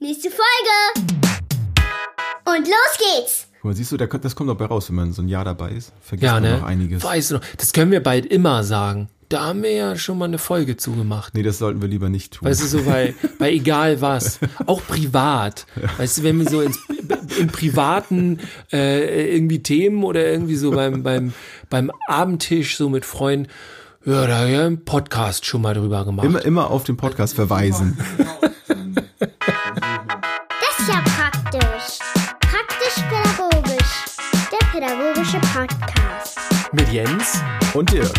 Nächste Folge! Und los geht's! Guck mal, siehst du, das kommt dabei raus, wenn man so ein Jahr dabei ist. Vergisst Ja, man ne? noch einiges. Weißt du noch, das können wir bald immer sagen. Da haben wir ja schon mal eine Folge zugemacht. Nee, das sollten wir lieber nicht tun. Weißt du, so bei, bei egal was. Auch privat. Weißt du, wenn wir so ins, im privaten äh, irgendwie Themen oder irgendwie so beim, beim, beim Abendtisch so mit Freunden, ja, da haben wir einen Podcast schon mal drüber gemacht. immer, immer auf den Podcast verweisen. pädagogische Podcast. Mit Jens. Und Dirk.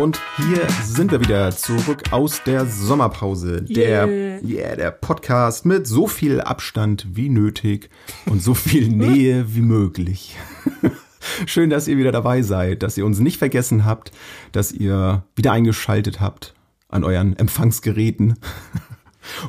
Und hier sind wir wieder zurück aus der Sommerpause. Der, Yeah. yeah, der Podcast mit so viel Abstand wie nötig und so viel Nähe wie möglich. Schön, dass ihr wieder dabei seid, dass ihr uns nicht vergessen habt, dass ihr wieder eingeschaltet habt an euren Empfangsgeräten.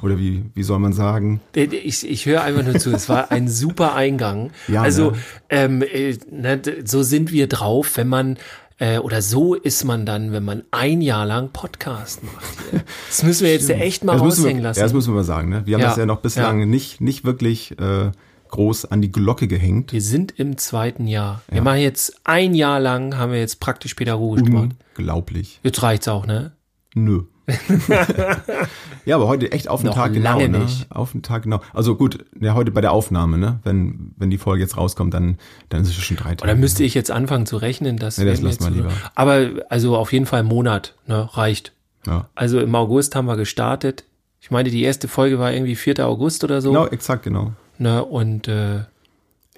Oder wie, wie soll man sagen? Ich, ich höre einfach nur zu. Es war ein super Eingang. Ja, also ne? ähm, äh, ne, d- so sind wir drauf, wenn man äh, oder so ist man dann, wenn man ein Jahr lang Podcast macht. Das müssen wir jetzt echt mal das raushängen wir, lassen. Ja, das müssen wir mal sagen. Ne? Wir haben Ja, das ja noch bislang ja. nicht, nicht wirklich äh, groß an die Glocke gehängt. wir sind im zweiten Jahr. Wir machen jetzt ein Jahr lang, haben wir jetzt praktisch pädagogisch gemacht. Unglaublich. Jetzt reicht's auch, ne? Nö. ja, aber heute echt auf den Noch Tag genau. ne? nicht. Auf den Tag genau. Also gut, ja, heute bei der Aufnahme, ne? Wenn, wenn die Folge jetzt rauskommt, dann, dann ist es schon drei Tage. Oder müsste ich jetzt anfangen zu rechnen? Das, Nee, das lass mal lieber. Aber also auf jeden Fall Monat, ne? Reicht. ja. Also im August haben wir gestartet. Ich meine, die erste Folge war irgendwie 4. August oder so. Genau, exakt, genau. Ne? Und äh,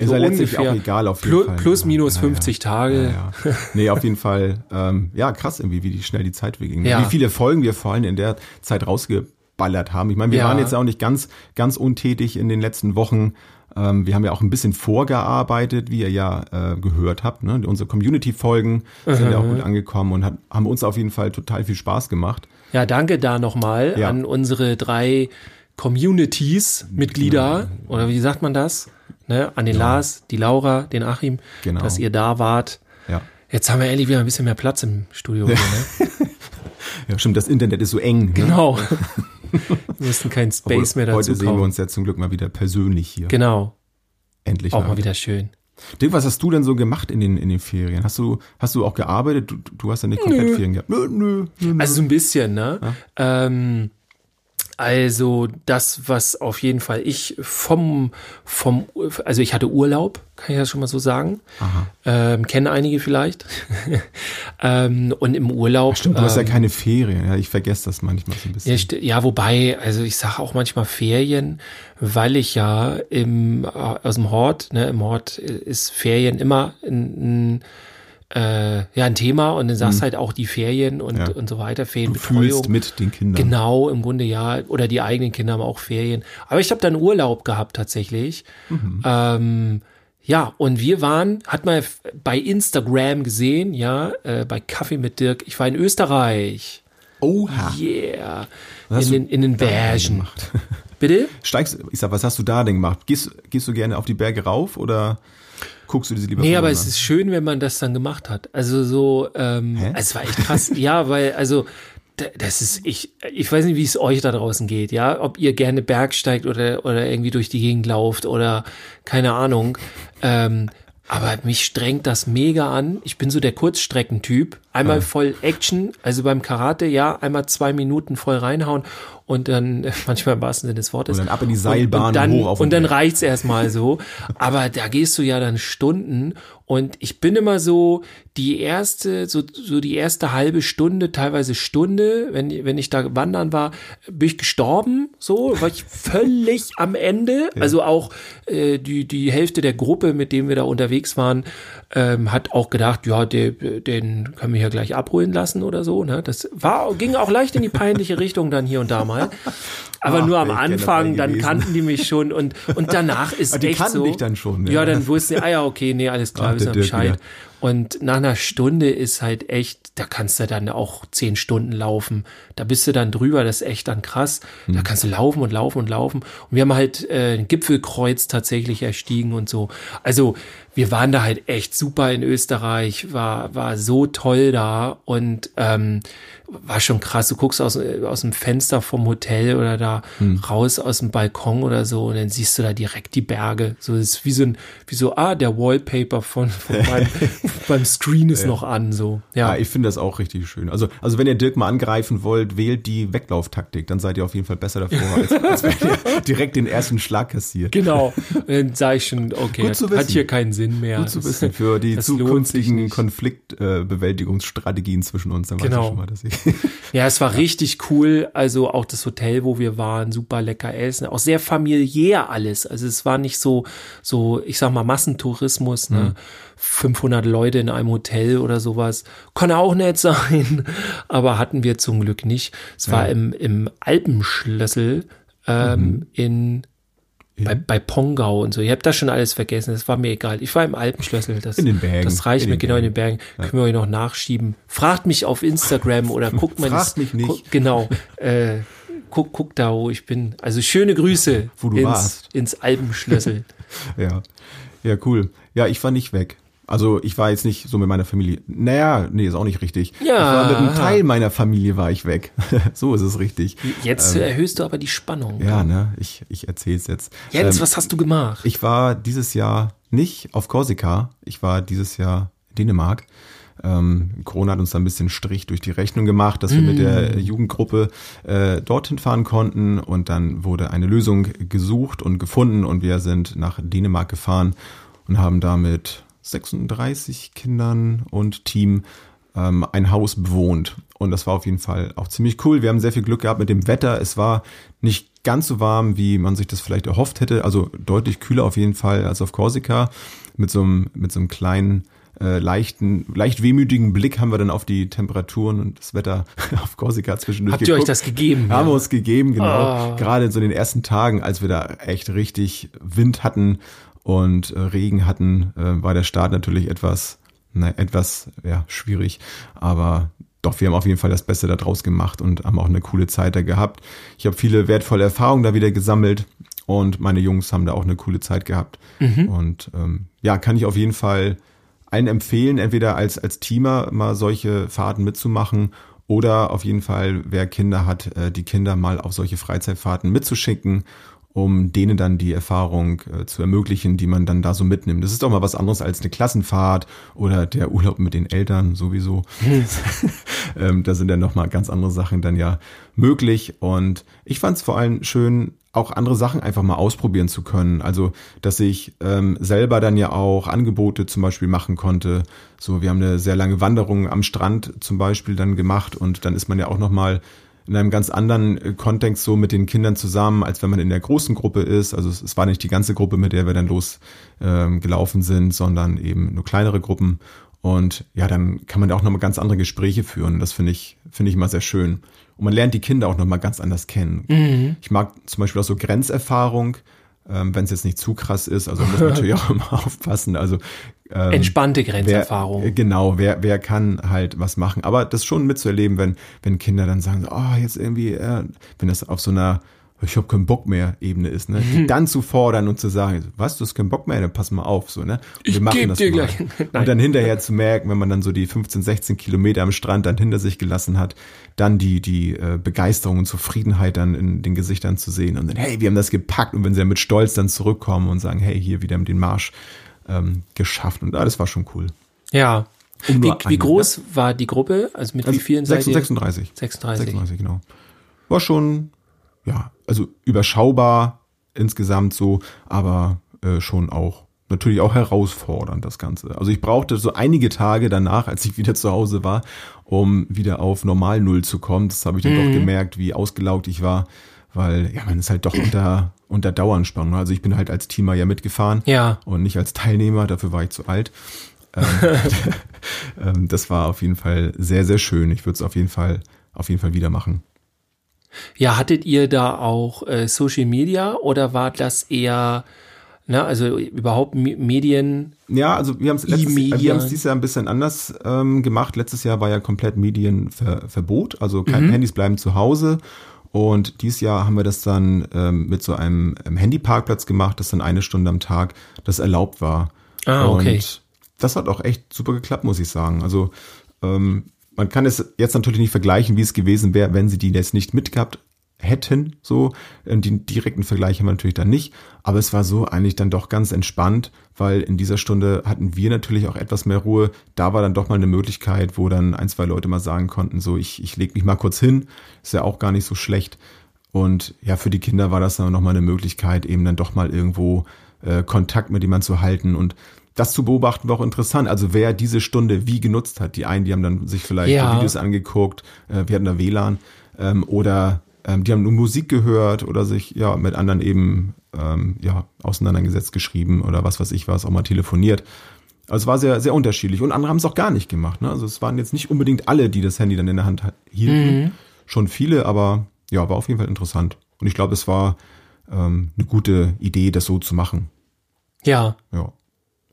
Ist so ja letztlich auch egal auf jeden plus, Fall. plus minus Ja, 50 Tage. Ja, ja. Nee, auf jeden Fall. Ähm, ja, krass irgendwie, wie die schnell die Zeit verging. Ja. Wie viele Folgen wir vor allem in der Zeit rausgeballert haben. Ich meine, wir Ja. waren jetzt auch nicht ganz, ganz untätig in den letzten Wochen. Ähm, wir haben ja auch ein bisschen vorgearbeitet, wie ihr ja äh, gehört habt. Ne? Unsere Community-Folgen sind ja auch Mhm. gut angekommen und hat, haben uns auf jeden Fall total viel Spaß gemacht. Ja, danke da nochmal Ja. an unsere drei Communities, Mitglieder, oder wie sagt man das? Ne? An den Lars, die Laura, den Achim, Genau. dass ihr da wart. Ja. Jetzt haben wir endlich wieder ein bisschen mehr Platz im Studio. Hier, ne? ja, stimmt, das Internet ist so eng. Ne? Genau. wir müssen keinen Obwohl, Space mehr dazu Heute sehen wir kaufen. uns ja zum Glück mal wieder persönlich hier. Genau, Endlich auch mal wieder schön. Dirk, was hast du denn so gemacht in den, in den Ferien? Hast du, hast du auch gearbeitet? Du, du hast ja nicht komplett Ferien gehabt. Nö, nö, nö. Also so ein bisschen, ne? Ähm, also das, was auf jeden Fall ich vom, vom, also ich hatte Urlaub, kann ich das schon mal so sagen. Ähm, kennen einige vielleicht. ähm, und im Urlaub. Stimmt, du hast ja ähm, keine Ferien. Ja, ich vergesse das manchmal so ein bisschen. ja, ja, wobei, also ich sage auch manchmal Ferien, weil ich ja im, äh, aus dem Hort, ne, im Hort ist Ferien immer ein, ein äh, ja, ein Thema und dann sagst halt auch die Ferien und, Ja. und so weiter, du Ferienbetreuung. fühlst mit den Kindern. Genau, im Grunde ja. Oder die eigenen Kinder haben auch Ferien. Aber ich habe dann Urlaub gehabt tatsächlich. Ähm, ja, und wir waren, hat man bei Instagram gesehen, ja, äh, bei Kaffee mit Dirk. Ich war in Österreich. Oha. Yeah. Was In den, du in den Bergen. Bitte? Steigst, ich sag, was hast du da denn gemacht? Gehst, gehst du gerne auf die Berge rauf oder guckst du diese lieber Nee, aber es ist schön, wenn man das dann gemacht hat. Also so, ähm, Hä? es war echt krass. ja, weil, also, das ist, ich, ich weiß nicht, wie es euch da draußen geht, ja, ob ihr gerne Bergsteigt oder, oder irgendwie durch die Gegend lauft oder keine Ahnung. Ähm, aber mich strengt das mega an. Ich bin so der Kurzstreckentyp. Einmal voll Action, also beim Karate, ja, einmal zwei Minuten voll reinhauen und dann, manchmal im wahrsten Sinne des Wortes. Und dann ab in die Seilbahn und, und dann, hoch auf Und dann Berg. reicht's erstmal so. Aber da gehst du ja dann Stunden und ich bin immer so die erste, so, so die erste halbe Stunde, teilweise Stunde, wenn, wenn ich da wandern war, bin ich gestorben, so, war ich völlig am Ende. Also auch äh, die, die Hälfte der Gruppe, mit dem wir da unterwegs waren, ähm, hat auch gedacht, ja, der, den können wir hier gleich abholen lassen oder so. Ne? Das war, ging auch leicht in die peinliche Richtung dann hier und da mal. Aber Ach, nur am Anfang, dann kannten die mich schon und, und danach ist Ah, die echt kannten so. dich dann schon, ne? Ja, dann wussten sie, ah ja, okay, nee, alles klar, wissen wir Dirk Bescheid. wieder. Und nach einer Stunde ist halt echt, da kannst du dann auch zehn Stunden laufen. Da bist du dann drüber, das ist echt dann krass. Da kannst du laufen und laufen und laufen. Und wir haben halt äh, ein Gipfelkreuz tatsächlich erstiegen und so. Also wir waren da halt echt super in Österreich, war, war so toll da und ähm, war schon krass. Du guckst aus, äh, aus dem Fenster vom Hotel oder da Hm. raus aus dem Balkon oder so und dann siehst du da direkt die Berge. So das ist wie so ein, wie so, ah, der Wallpaper von, von meinem, beim Screen ist noch an, so. Ja, Ja, ich finde das auch richtig schön. Also, also wenn ihr Dirk mal angreifen wollt, wählt die Weglauftaktik, dann seid ihr auf jeden Fall besser davor, als, als wenn ihr direkt den ersten Schlag kassiert. genau. Und dann sage ich schon, okay, zu hat, hier keinen Sinn mehr. Gut zu Das- wissen für die das zukünftigen. Konfliktbewältigungsstrategien zwischen uns. Dann weiß Genau. ich schon mal, dass ich Ja, es war richtig cool. Also auch das Hotel, wo wir waren, super lecker essen, auch sehr familiär alles. Also es war nicht so, so, ich sag mal Massentourismus, ne? 500 Leute in einem Hotel oder sowas. Kann auch nett sein, aber hatten wir zum Glück nicht. Es war im, im Alpenschlössel ähm, in bei, bei Pongau und so. Ihr habt das schon alles vergessen. Das war mir egal. Ich war im Alpenschlössel. Das, In den Bergen. Das reicht mir genau in den Bergen. Können wir euch noch nachschieben. Fragt mich auf Instagram oder guckt mal. Fragt mich nicht. Guck, genau. Äh, guck, guck da, wo ich bin. Also schöne Grüße Wo du ins, warst. ins Alpenschlössel. Ja. Ja, cool. Ja, ich war nicht weg. Also ich war jetzt nicht so mit meiner Familie. Naja, nee, ist auch nicht richtig. Ja. Ich war mit einem Teil meiner Familie war ich weg. so ist es richtig. Jetzt erhöhst du aber die Spannung. Ähm. Ja, ne? Ich, ich erzähl's jetzt. Jens, Ähm, was hast du gemacht? Ich war dieses Jahr nicht auf Korsika. Ich war dieses Jahr in Dänemark. Ähm, Corona hat uns da ein bisschen Strich durch die Rechnung gemacht, dass wir mit der Jugendgruppe äh, dorthin fahren konnten und dann wurde eine Lösung gesucht und gefunden und wir sind nach Dänemark gefahren und haben da mit 36 Kindern und Team ähm, ein Haus bewohnt. Und das war auf jeden Fall auch ziemlich cool. Wir haben sehr viel Glück gehabt mit dem Wetter. Es war nicht ganz so warm, wie man sich das vielleicht erhofft hätte. Also deutlich kühler auf jeden Fall als auf Korsika. Mit so einem, mit so einem kleinen, äh, leichten, leicht wehmütigen Blick haben wir dann auf die Temperaturen und das Wetter auf Korsika zwischendurch Habt ihr euch geguckt. das gegeben? Haben wir Ja. uns gegeben, genau. Ah. Gerade in so den ersten Tagen, als wir da echt richtig Wind hatten und äh, Regen hatten, äh, war der Start natürlich etwas, na, etwas ja, schwierig. Aber doch, wir haben auf jeden Fall das Beste daraus gemacht und haben auch eine coole Zeit da gehabt. Ich habe viele wertvolle Erfahrungen da wieder gesammelt und meine Jungs haben da auch eine coole Zeit gehabt. Und ähm, ja, kann ich auf jeden Fall allen empfehlen, entweder als, als Teamer mal solche Fahrten mitzumachen oder auf jeden Fall, wer Kinder hat, äh, die Kinder mal auf solche Freizeitfahrten mitzuschicken, um denen dann die Erfahrung äh, zu ermöglichen, die man dann da so mitnimmt. Das ist doch mal was anderes als eine Klassenfahrt oder der Urlaub mit den Eltern sowieso. ähm, da sind dann nochmal ganz andere Sachen dann ja möglich. Und ich fand es vor allem schön, auch andere Sachen einfach mal ausprobieren zu können. Also, dass ich ähm, selber dann ja auch Angebote zum Beispiel machen konnte. So, wir haben eine sehr lange Wanderung am Strand zum Beispiel dann gemacht und dann ist man ja auch nochmal in einem ganz anderen äh, Kontext so mit den Kindern zusammen, als wenn man in der großen Gruppe ist. Also es, es war nicht die ganze Gruppe, mit der wir dann los ähm, sind, sondern eben nur kleinere Gruppen. Und ja, dann kann man da auch nochmal ganz andere Gespräche führen. Das finde ich, finde ich immer sehr schön. Und man lernt die Kinder auch nochmal ganz anders kennen. Ich mag zum Beispiel auch so Grenzerfahrung, ähm, wenn es jetzt nicht zu krass ist. Also muss natürlich auch immer aufpassen. Also ähm, Entspannte Grenzerfahrung. Wer, genau, wer, wer kann halt was machen. Aber das schon mitzuerleben, wenn, wenn Kinder dann sagen, oh, jetzt irgendwie, äh, wenn das auf so einer ich habe keinen Bock mehr Ebene ist, ne? Mhm. Die dann zu fordern und zu sagen, was, du hast keinen Bock mehr, dann pass mal auf, so, ne? Und Ich geb dir gleich- Nein. Und dann hinterher zu merken, wenn man dann so die 15, 16 Kilometer am Strand dann hinter sich gelassen hat, dann die, die äh, Begeisterung und Zufriedenheit dann in den Gesichtern zu sehen und dann, hey, wir haben das gepackt und wenn sie dann mit Stolz dann zurückkommen und sagen, hey, hier wieder den Marsch ähm, geschafft und ah, das war schon cool. Ja. Um wie, wie einen, groß war die Gruppe? Also mit wie vielen seid ihr? 36. 36. 36, genau. War schon, ja, also überschaubar insgesamt so, aber äh, schon auch natürlich auch herausfordernd das Ganze. Also ich brauchte so einige Tage danach, als ich wieder zu Hause war, um wieder auf Normal Null zu kommen. Das habe ich dann Mhm. doch gemerkt, wie ausgelaugt ich war, weil ja, man ist halt doch unter unter Daueranspannung. Also ich bin halt als Teamer ja mitgefahren Ja. und nicht als Teilnehmer, dafür war ich zu alt. Ähm, ähm, das war auf jeden Fall sehr, sehr schön. Ich würde es auf jeden Fall, auf jeden Fall wieder machen. Ja, hattet ihr da auch äh, Social Media oder war das eher, na, also überhaupt Me- Medien? Ja, also wir haben es es dieses Jahr ein bisschen anders ähm, gemacht. Letztes Jahr war ja komplett Medienverbot, also kein Mhm. Handys bleiben zu Hause. Und dieses Jahr haben wir das dann ähm, mit so einem Handyparkplatz gemacht, das dann eine Stunde am Tag das erlaubt war. Ah, okay. Und das hat auch echt super geklappt, muss ich sagen. Also ähm, man kann es jetzt natürlich nicht vergleichen, wie es gewesen wäre, wenn sie die jetzt nicht mitgehabt hätten, so. Äh, den direkten Vergleich haben wir natürlich dann nicht. Aber es war so eigentlich dann doch ganz entspannt, weil in dieser Stunde hatten wir natürlich auch etwas mehr Ruhe. Da war dann doch mal eine Möglichkeit, wo dann ein, zwei Leute mal sagen konnten, so, ich, ich leg mich mal kurz hin. Ist ja auch gar nicht so schlecht. Und ja, für die Kinder war das dann nochmal eine Möglichkeit, eben dann doch mal irgendwo äh, Kontakt mit jemandem zu halten. Und das zu beobachten war auch interessant. Also wer diese Stunde wie genutzt hat. Die einen, die haben dann sich vielleicht Ja. Videos angeguckt, äh, wir hatten da WLAN, ähm, oder ähm, die haben nur Musik gehört oder sich ja mit anderen eben ähm, ja auseinandergesetzt, geschrieben oder was weiß ich was, auch mal telefoniert. Also es war sehr, sehr unterschiedlich. Und andere haben es auch gar nicht gemacht. Ne? Also es waren jetzt nicht unbedingt alle, die das Handy dann in der Hand ha- hielten. Schon viele, aber ja, war auf jeden Fall interessant. Und ich glaube, es war ähm, eine gute Idee, das so zu machen. Ja. Ja,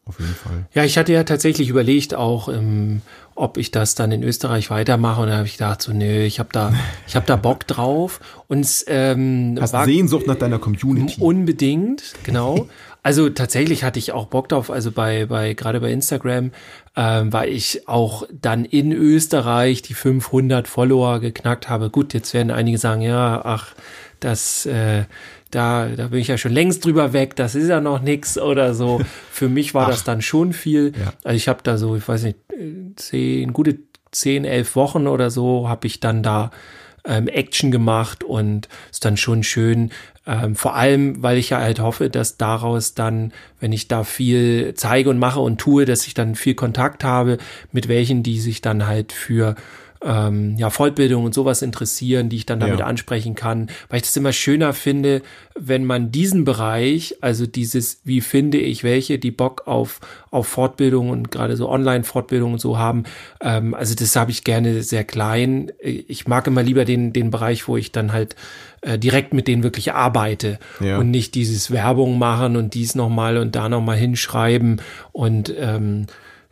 auf jeden Fall. Ja, ich hatte ja tatsächlich überlegt auch, ähm, ob ich das dann in Österreich weitermache. Und da habe ich gedacht, so, nö, ich habe da, ich habe da Bock drauf. Und es, ähm, Hast war Sehnsucht nach deiner Community. unbedingt, genau. Also tatsächlich hatte ich auch Bock drauf. Also bei, bei gerade bei Instagram ähm, war ich auch dann in Österreich die 500 Follower geknackt habe. Gut, jetzt werden einige sagen, ja, ach, das, äh, da, da bin ich ja schon längst drüber weg. Das ist ja noch nix oder so. Für mich war das dann schon viel. Ja. Also ich habe da so, ich weiß nicht, zehn, gute zehn, elf Wochen oder so habe ich dann da ähm, Action gemacht und ist dann schon schön. Ähm, vor allem, weil ich ja halt hoffe, dass daraus dann, wenn ich da viel zeige und mache und tue, dass ich dann viel Kontakt habe mit welchen, die sich dann halt für ähm, ja, Fortbildung und sowas interessieren, die ich dann damit Ja. ansprechen kann, weil ich das immer schöner finde, wenn man diesen Bereich, also dieses, wie finde ich welche, die Bock auf, auf Fortbildung und gerade so Online-Fortbildung und so haben, ähm, also das habe ich gerne sehr klein. Ich mag immer lieber den, den Bereich, wo ich dann halt äh, direkt mit denen wirklich arbeite Ja. und nicht dieses Werbung machen und dies nochmal und da nochmal hinschreiben und ähm,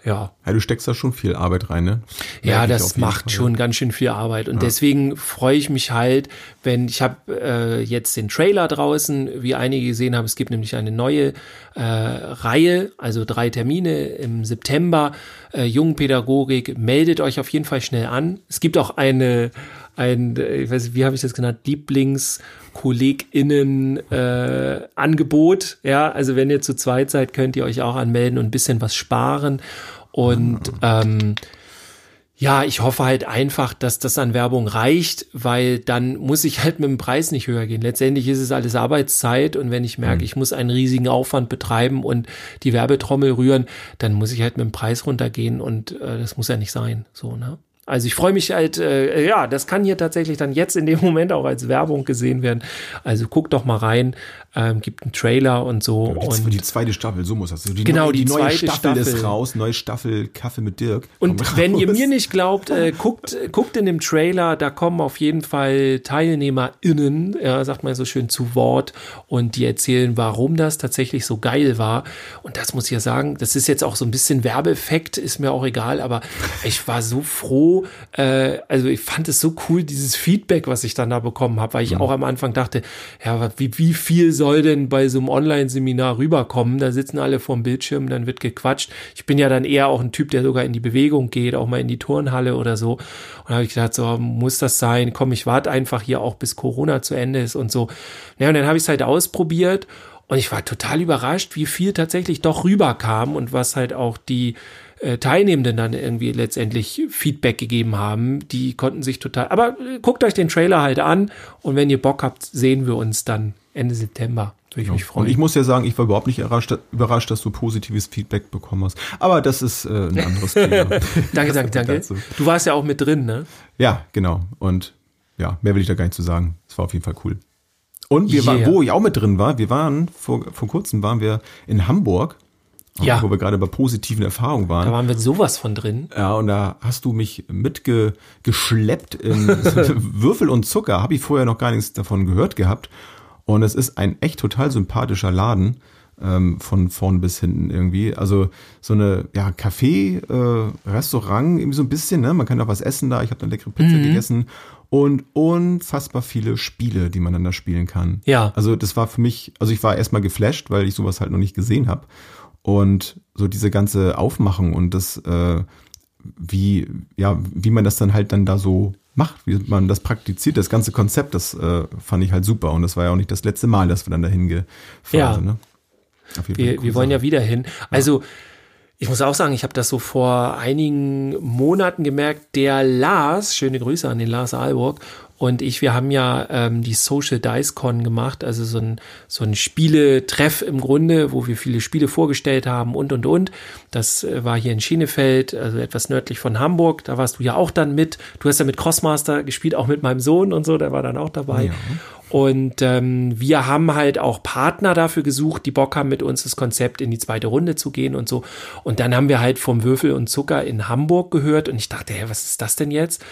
ja, Ja, du steckst da schon viel Arbeit rein, ne? ja, ich auf das macht Fall. schon ganz schön viel Arbeit und deswegen freue ich mich halt, wenn ich habe äh, jetzt den Trailer draußen, wie einige gesehen haben, es gibt nämlich eine neue äh, Reihe, also drei Termine im September, äh, Jungpädagogik, meldet euch auf jeden Fall schnell an. Es gibt auch eine ein, äh, ich weiß nicht, wie habe ich das genannt, Lieblingskolleginnen äh, Angebot. Ja, also wenn ihr zu zweit seid, könnt ihr euch auch anmelden und ein bisschen was sparen. Und ähm, ja, ich hoffe halt einfach, dass das an Werbung reicht, weil dann muss ich halt mit dem Preis nicht höher gehen. Letztendlich ist es alles Arbeitszeit und wenn ich merke, ich muss einen riesigen Aufwand betreiben und die Werbetrommel rühren, dann muss ich halt mit dem Preis runtergehen und äh, das muss ja nicht sein. So, ne? Also ich freue mich halt, äh, ja, das kann hier tatsächlich dann jetzt in dem Moment auch als Werbung gesehen werden. Also guckt doch mal rein, ähm, gibt einen Trailer und so. Die, und die zweite Staffel, so muss das sein. Die Genau, neue, die neue zweite Staffel, ist Staffel. raus, neue Staffel Kaffee mit Dirk. Und wenn ihr mir nicht glaubt, äh, guckt, guckt in dem Trailer, da kommen auf jeden Fall TeilnehmerInnen, ja, sagt man so schön, zu Wort und die erzählen, warum das tatsächlich so geil war. Und das muss ich ja sagen, das ist jetzt auch so ein bisschen Werbeeffekt, ist mir auch egal, aber ich war so froh, äh, also ich fand es so cool, dieses Feedback, was ich dann da bekommen habe, weil ich auch am Anfang dachte, ja, wie, wie viel soll denn bei so einem Online-Seminar rüberkommen? Da sitzen alle vorm Bildschirm, dann wird gequatscht. Ich bin ja dann eher auch ein Typ, der sogar in die Bewegung geht, auch mal in die Turnhalle oder so. Und da habe ich gedacht, so muss das sein? Komm, ich warte einfach hier auch bis Corona zu Ende ist und so. Ja, und dann habe ich es halt ausprobiert und ich war total überrascht, wie viel tatsächlich doch rüberkam und was halt auch die äh, Teilnehmenden dann irgendwie letztendlich Feedback gegeben haben. Die konnten sich total. Aber äh, guckt euch den Trailer halt an und wenn ihr Bock habt, sehen wir uns dann Ende September. Würde ich mich Und freuen. ich muss ja sagen, ich war überhaupt nicht überrascht, überrascht dass du positives Feedback bekommen hast. Aber das ist äh, ein anderes Thema. danke, danke, danke. Du warst ja auch mit drin, ne? Ja, genau. Und ja, mehr will ich da gar nicht zu sagen. Es war auf jeden Fall cool. Und wir waren, Yeah. wo ich auch mit drin war, wir waren, vor, vor kurzem waren wir in Hamburg, Ja. wo wir gerade bei positiven Erfahrungen waren. Da waren wir sowas von drin. Ja, und da hast du mich mitgeschleppt in Würfel und Zucker. Habe ich vorher noch gar nichts davon gehört gehabt. Und es ist ein echt total sympathischer Laden ähm, von vorn bis hinten irgendwie. Also so eine ja Café, äh, Restaurant irgendwie so ein bisschen. Ne, man kann auch was essen da. Ich habe eine leckere Pizza gegessen und unfassbar viele Spiele, die man dann da spielen kann. Ja. Also das war für mich, also ich war erstmal geflasht, weil ich sowas halt noch nicht gesehen habe. Und so diese ganze Aufmachung und das, äh, wie, ja, wie man das dann halt dann da so macht, wie man das praktiziert, das ganze Konzept, das äh, fand ich halt super. Und das war ja auch nicht das letzte Mal, dass wir dann dahin gefahren Ja. sind. Ne? Auf jeden Fall Wir, wir wollen ja wieder hin. Also, ich muss auch sagen, ich habe das so vor einigen Monaten gemerkt. Der Lars, schöne Grüße an den Lars Alburg und ich, wir haben ja ähm, die Social Dice Con gemacht, also so ein, so ein Spieletreff im Grunde, wo wir viele Spiele vorgestellt haben und und und. Das äh, war hier in Schenefeld, also etwas nördlich von Hamburg. Da warst du ja auch dann mit. Du hast ja mit Crossmaster gespielt, auch mit meinem Sohn und so, der war dann auch dabei. Ja. Und ähm, wir haben halt auch Partner dafür gesucht, die Bock haben, mit uns das Konzept in die zweite Runde zu gehen und so. Und dann haben wir halt vom Würfel und Zucker in Hamburg gehört und ich dachte, hä, was ist das denn jetzt?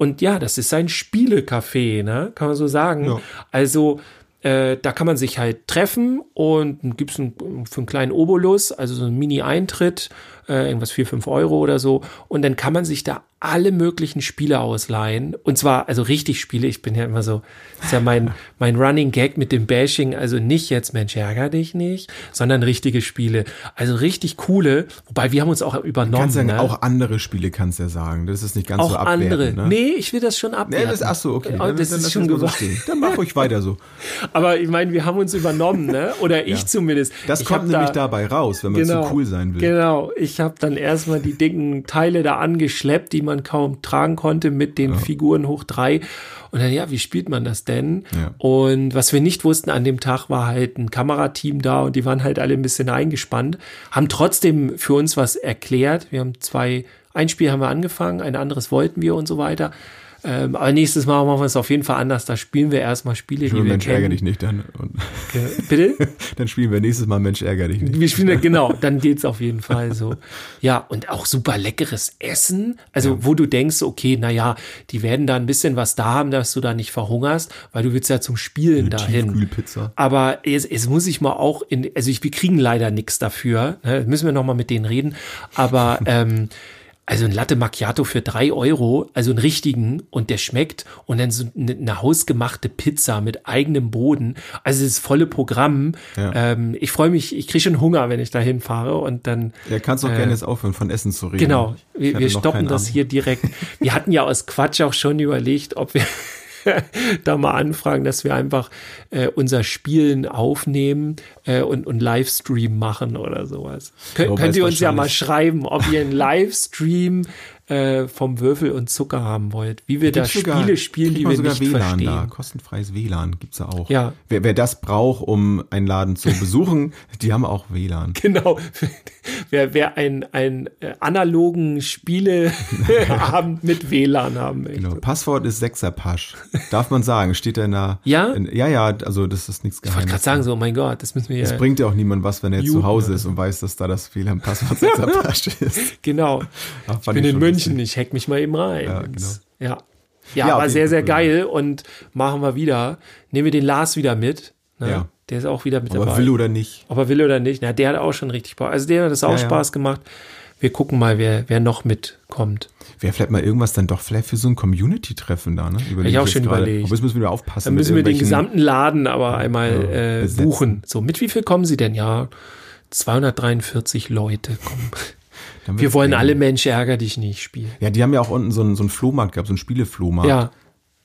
Und ja, das ist ein Spielecafé, ne? Kann man so sagen. Ja. Also äh, da kann man sich halt treffen und gibt's ein, für einen kleinen Obolus, also so einen Mini-Eintritt, äh, irgendwas 4, 5 Euro oder so. Und dann kann man sich da alle möglichen Spiele ausleihen. Und zwar, also richtig Spiele. Ich bin ja immer so, das ist ja mein, mein Running Gag mit dem Bashing. Also nicht jetzt Mensch, ärger dich nicht, sondern richtige Spiele. Also richtig coole. Wobei wir haben uns auch übernommen. Kannst ja ne? auch andere Spiele kannst ja sagen. Das ist nicht ganz so auch abwertend. andere. Ne? Nee, ich will das schon Nee, abwerten. das, ach so, okay. Oh, das ist schon lassen wir so. Dann mach ruhig weiter so. Aber ich meine, wir haben uns übernommen, ne? Oder ich Ja. zumindest. Das ich kommt nämlich da, dabei raus, wenn man zu cool sein will. Genau. Ich habe dann erstmal die dicken Teile da angeschleppt, die man kaum tragen konnte, mit den Figuren hoch drei. Und dann, ja, wie spielt man das denn? Ja. Und was wir nicht wussten an dem Tag, war halt ein Kamerateam da und die waren halt alle ein bisschen eingespannt, haben trotzdem für uns was erklärt. Wir haben zwei, ein Spiel haben wir angefangen, ein anderes wollten wir und so weiter. Ähm, aber nächstes Mal machen wir es auf jeden Fall anders. Da spielen wir erstmal Spiele, die Nur wir Mensch, kennen. dich nicht dann. Und Bitte? dann spielen wir nächstes Mal Mensch, ärger dich nicht. Wir spielen, genau, dann geht's auf jeden Fall so. Ja, und auch super leckeres Essen. Also, wo du denkst, okay, na ja, die werden da ein bisschen was da haben, dass du da nicht verhungerst, weil du willst ja zum Spielen dahin. Tiefkühlpizza. Aber es, es muss ich mal auch in, also ich, wir kriegen leider nichts dafür. Ne? Müssen wir noch mal mit denen reden. Aber ähm, also ein Latte Macchiato für drei Euro, also einen richtigen und der schmeckt und dann so eine, hausgemachte Pizza mit eigenem Boden. Also das volle Programm. Ja. Ähm, ich freue mich, ich kriege schon Hunger, wenn ich dahin fahre und dann Ja, kannst auch gerne jetzt aufhören, von Essen zu reden. Genau, wir, wir stoppen das Abend. hier direkt. Wir hatten ja aus Quatsch auch schon überlegt, ob wir da mal anfragen, dass wir einfach äh, unser Spielen aufnehmen äh, und, und Livestream machen oder sowas. Kön könnt ihr uns ja mal schreiben, ob ihr einen Livestream äh, vom Würfel und Zucker haben wollt. Wie wir da sogar- Spiele spielen, die wir sogar nicht WLAN verstehen. Da. Kostenfreies WLAN gibt's da auch. Ja. Wer, wer das braucht, um einen Laden zu besuchen, die haben auch WLAN. Genau. Wer, wer einen, einen äh, analogen Spieleabend mit WLAN haben möchte. Genau. Passwort ist Sechserpasch. Darf man sagen. Steht da in der. Ja? In, ja, ja, also das ist nichts Ich wollte gerade sagen, so, oh mein Gott, das müssen wir Es ja. bringt ja auch niemand was, wenn er jetzt zu Hause ist und weiß, dass da das WLAN-Passwort Sechserpasch ist. Genau. Ach, Ich bin in schon München, ich hack mich mal eben rein. Ja, genau. Ja. Ja, Ja, war sehr, sehr geil und machen wir wieder. Nehmen wir den Lars wieder mit. Ne? Ja. Der ist auch wieder mit Aber dabei. will oder nicht. Ob er will oder nicht. Na, der hat auch schon richtig Spaß. Also der hat das auch Ja. Spaß gemacht. Wir gucken mal, wer, wer noch mitkommt. Wäre vielleicht mal irgendwas dann doch vielleicht für so ein Community-Treffen da, ne? Überleg ich auch schon gerade. überlegt. Aber jetzt müssen wir wieder aufpassen. Dann müssen wir den gesamten Laden aber einmal äh, buchen. So, mit wie viel kommen Sie denn? Ja, 243 Leute kommen. Wir wollen alle Mensch ärger dich nicht spielen. Ja, die haben ja auch unten so einen, so einen Flohmarkt gehabt, so einen Spieleflohmarkt. Ja,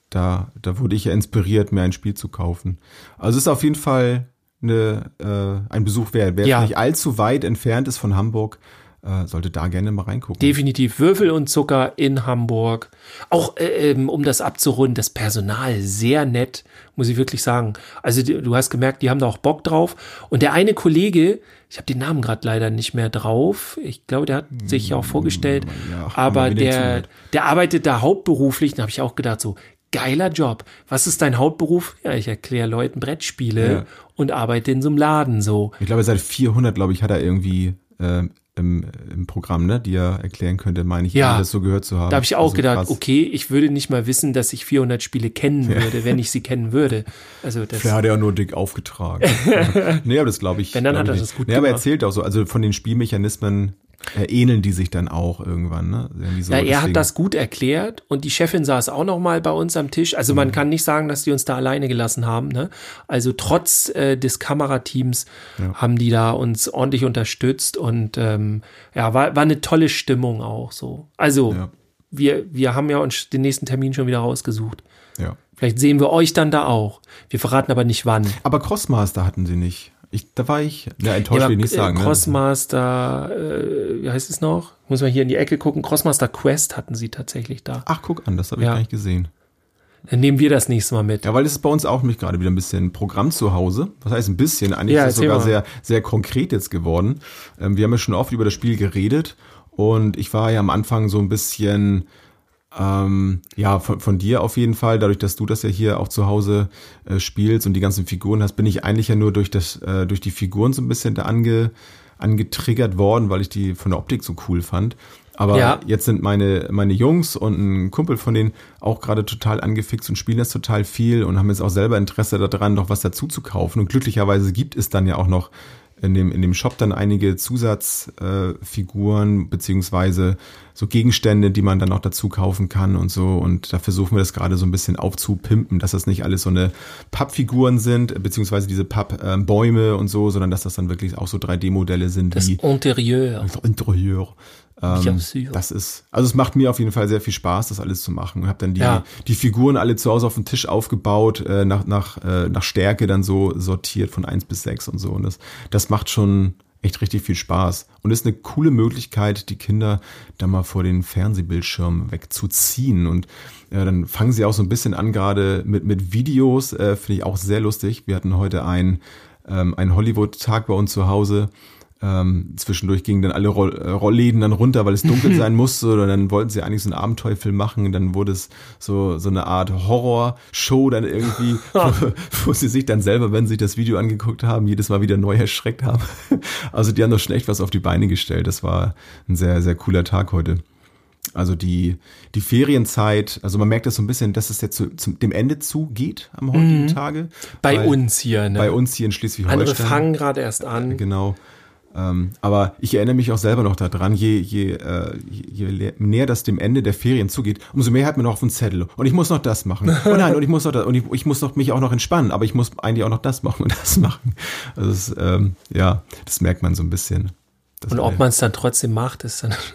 Da, da wurde ich ja inspiriert, mir ein Spiel zu kaufen. Also es ist auf jeden Fall eine, äh, ein Besuch wert. Wer Ja. nicht allzu weit entfernt ist von Hamburg, äh, sollte da gerne mal reingucken. Definitiv Würfel und Zucker in Hamburg. Auch äh, ähm, um das abzurunden, das Personal sehr nett, muss ich wirklich sagen. Also du hast gemerkt, die haben da auch Bock drauf. Und der eine Kollege, ich habe den Namen gerade leider nicht mehr drauf. Ich glaube, der hat sich auch vorgestellt. Mm, Ja, aber der, zugehört. der arbeitet da hauptberuflich. Da habe ich auch gedacht, so geiler Job. Was ist dein Hauptberuf? Ja, ich erkläre Leuten Brettspiele Ja. und arbeite in so einem Laden so. Ich glaube, seit 400, glaube ich, hat er irgendwie äh, im, im Programm, ne, die er erklären könnte, meine ich, Ja. das so gehört zu haben. Da habe ich auch Also gedacht, krass. okay, ich würde nicht mal wissen, dass ich 400 Spiele kennen würde, wenn ich sie kennen würde. Also das, Vielleicht hat er ja nur dick aufgetragen. Ja. nee, aber das glaube ich. Wenn, dann glaub hat er das gut nee, aber er gemacht. erzählt auch so, also von den Spielmechanismen ähneln die sich dann auch irgendwann. Ne? So, ja, er deswegen. hat das gut erklärt und die Chefin saß auch noch mal bei uns am Tisch. Also mhm. man kann nicht sagen, dass die uns da alleine gelassen haben. Ne? Also trotz äh, des Kamerateams ja. haben die da uns ordentlich unterstützt und ähm, ja, war, war eine tolle Stimmung auch so. Also ja. wir, wir haben ja uns den nächsten Termin schon wieder rausgesucht. Ja. Vielleicht sehen wir euch dann da auch. Wir verraten aber nicht wann. Aber Crossmaster hatten sie nicht. Ich, da war ich, ja, enttäuscht ja, will ich nicht sagen. Ne? Crossmaster, ne? äh, wie heißt es noch? Muss man hier in die Ecke gucken. Crossmaster Quest hatten sie tatsächlich da. Ach, guck an, das habe ich gar nicht gesehen. Dann nehmen wir das nächste Mal mit. Ja, weil es ist bei uns auch nicht gerade wieder ein bisschen Programm zu Hause. Was heißt ein bisschen? Eigentlich ja, ist es sogar sehr, sehr konkret jetzt geworden. Ähm, wir haben ja schon oft über das Spiel geredet und ich war ja am Anfang so ein bisschen ähm, ja, von, von dir auf jeden Fall, dadurch, dass du das ja hier auch zu Hause äh, spielst und die ganzen Figuren hast, bin ich eigentlich ja nur durch das, äh, durch die Figuren so ein bisschen da ange, angetriggert worden, weil ich die von der Optik so cool fand. Aber ja. jetzt sind meine, meine Jungs und ein Kumpel von denen auch gerade total angefixt und spielen das total viel und haben jetzt auch selber Interesse daran, noch was dazu zu kaufen. Und glücklicherweise gibt es dann ja auch noch in dem, in dem Shop dann einige Zusatzfiguren äh, beziehungsweise so Gegenstände, die man dann auch dazu kaufen kann und so. Und da versuchen wir das gerade so ein bisschen aufzupimpen, dass das nicht alles so eine Pappfiguren sind, beziehungsweise diese Pappbäume äh, und so, sondern dass das dann wirklich auch so 3D-Modelle sind. Das Interieur. Das Interieur. Ähm, das ist, also es macht mir auf jeden Fall sehr viel Spaß, das alles zu machen. Ich habe dann die, ja. die Figuren alle zu Hause auf dem Tisch aufgebaut, äh, nach, nach, äh, nach Stärke dann so sortiert von eins bis sechs und so. Und das, das macht schon echt richtig viel Spaß. Und ist eine coole Möglichkeit, die Kinder da mal vor den Fernsehbildschirmen wegzuziehen. Und äh, dann fangen sie auch so ein bisschen an, gerade mit, mit Videos, äh, finde ich auch sehr lustig. Wir hatten heute einen, ähm, einen Hollywood-Tag bei uns zu Hause. Ähm, zwischendurch gingen dann alle Roll äh, Rollläden dann runter, weil es dunkel sein musste. Oder dann wollten sie eigentlich so einen Abenteuerfilm machen. Und dann wurde es so, so eine Art Horror-Show dann irgendwie, wo, wo, sie sich dann selber, wenn sie sich das Video angeguckt haben, jedes Mal wieder neu erschreckt haben. Also die haben doch schon echt was auf die Beine gestellt. Das war ein sehr, sehr cooler Tag heute. Also die, die Ferienzeit, also man merkt das so ein bisschen, dass es jetzt zu, zu dem Ende zugeht am heutigen mhm. Tage. Bei uns hier, ne? Bei uns hier in Schleswig-Holstein. Andere fangen gerade erst an. Genau. Ähm, aber ich erinnere mich auch selber noch daran, je, je, äh, je, je näher das dem Ende der Ferien zugeht, umso mehr hat man noch auf dem Zettel. Und ich muss noch das machen. Oh nein, und ich muss noch das, und ich, ich muss noch mich auch noch entspannen, aber ich muss eigentlich auch noch das machen und das machen. Also das, ähm, ja, das merkt man so ein bisschen. Und ob man es dann trotzdem macht, ist dann.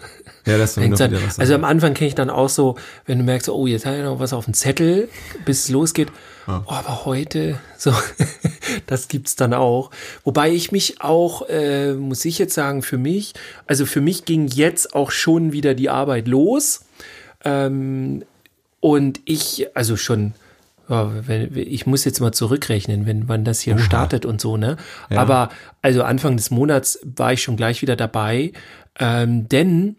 Ja, das dann, dann Also am Anfang kenne ich dann auch so, wenn du merkst, oh, jetzt habe ich noch was auf dem Zettel, bis es losgeht. Ja. Oh, aber heute, so, das gibt's dann auch. Wobei ich mich auch, äh, muss ich jetzt sagen, für mich, also für mich ging jetzt auch schon wieder die Arbeit los. Ähm, und ich, also schon, ich muss jetzt mal zurückrechnen, wenn man das hier Oha. startet und so, ne? Ja. Aber also Anfang des Monats war ich schon gleich wieder dabei, ähm, denn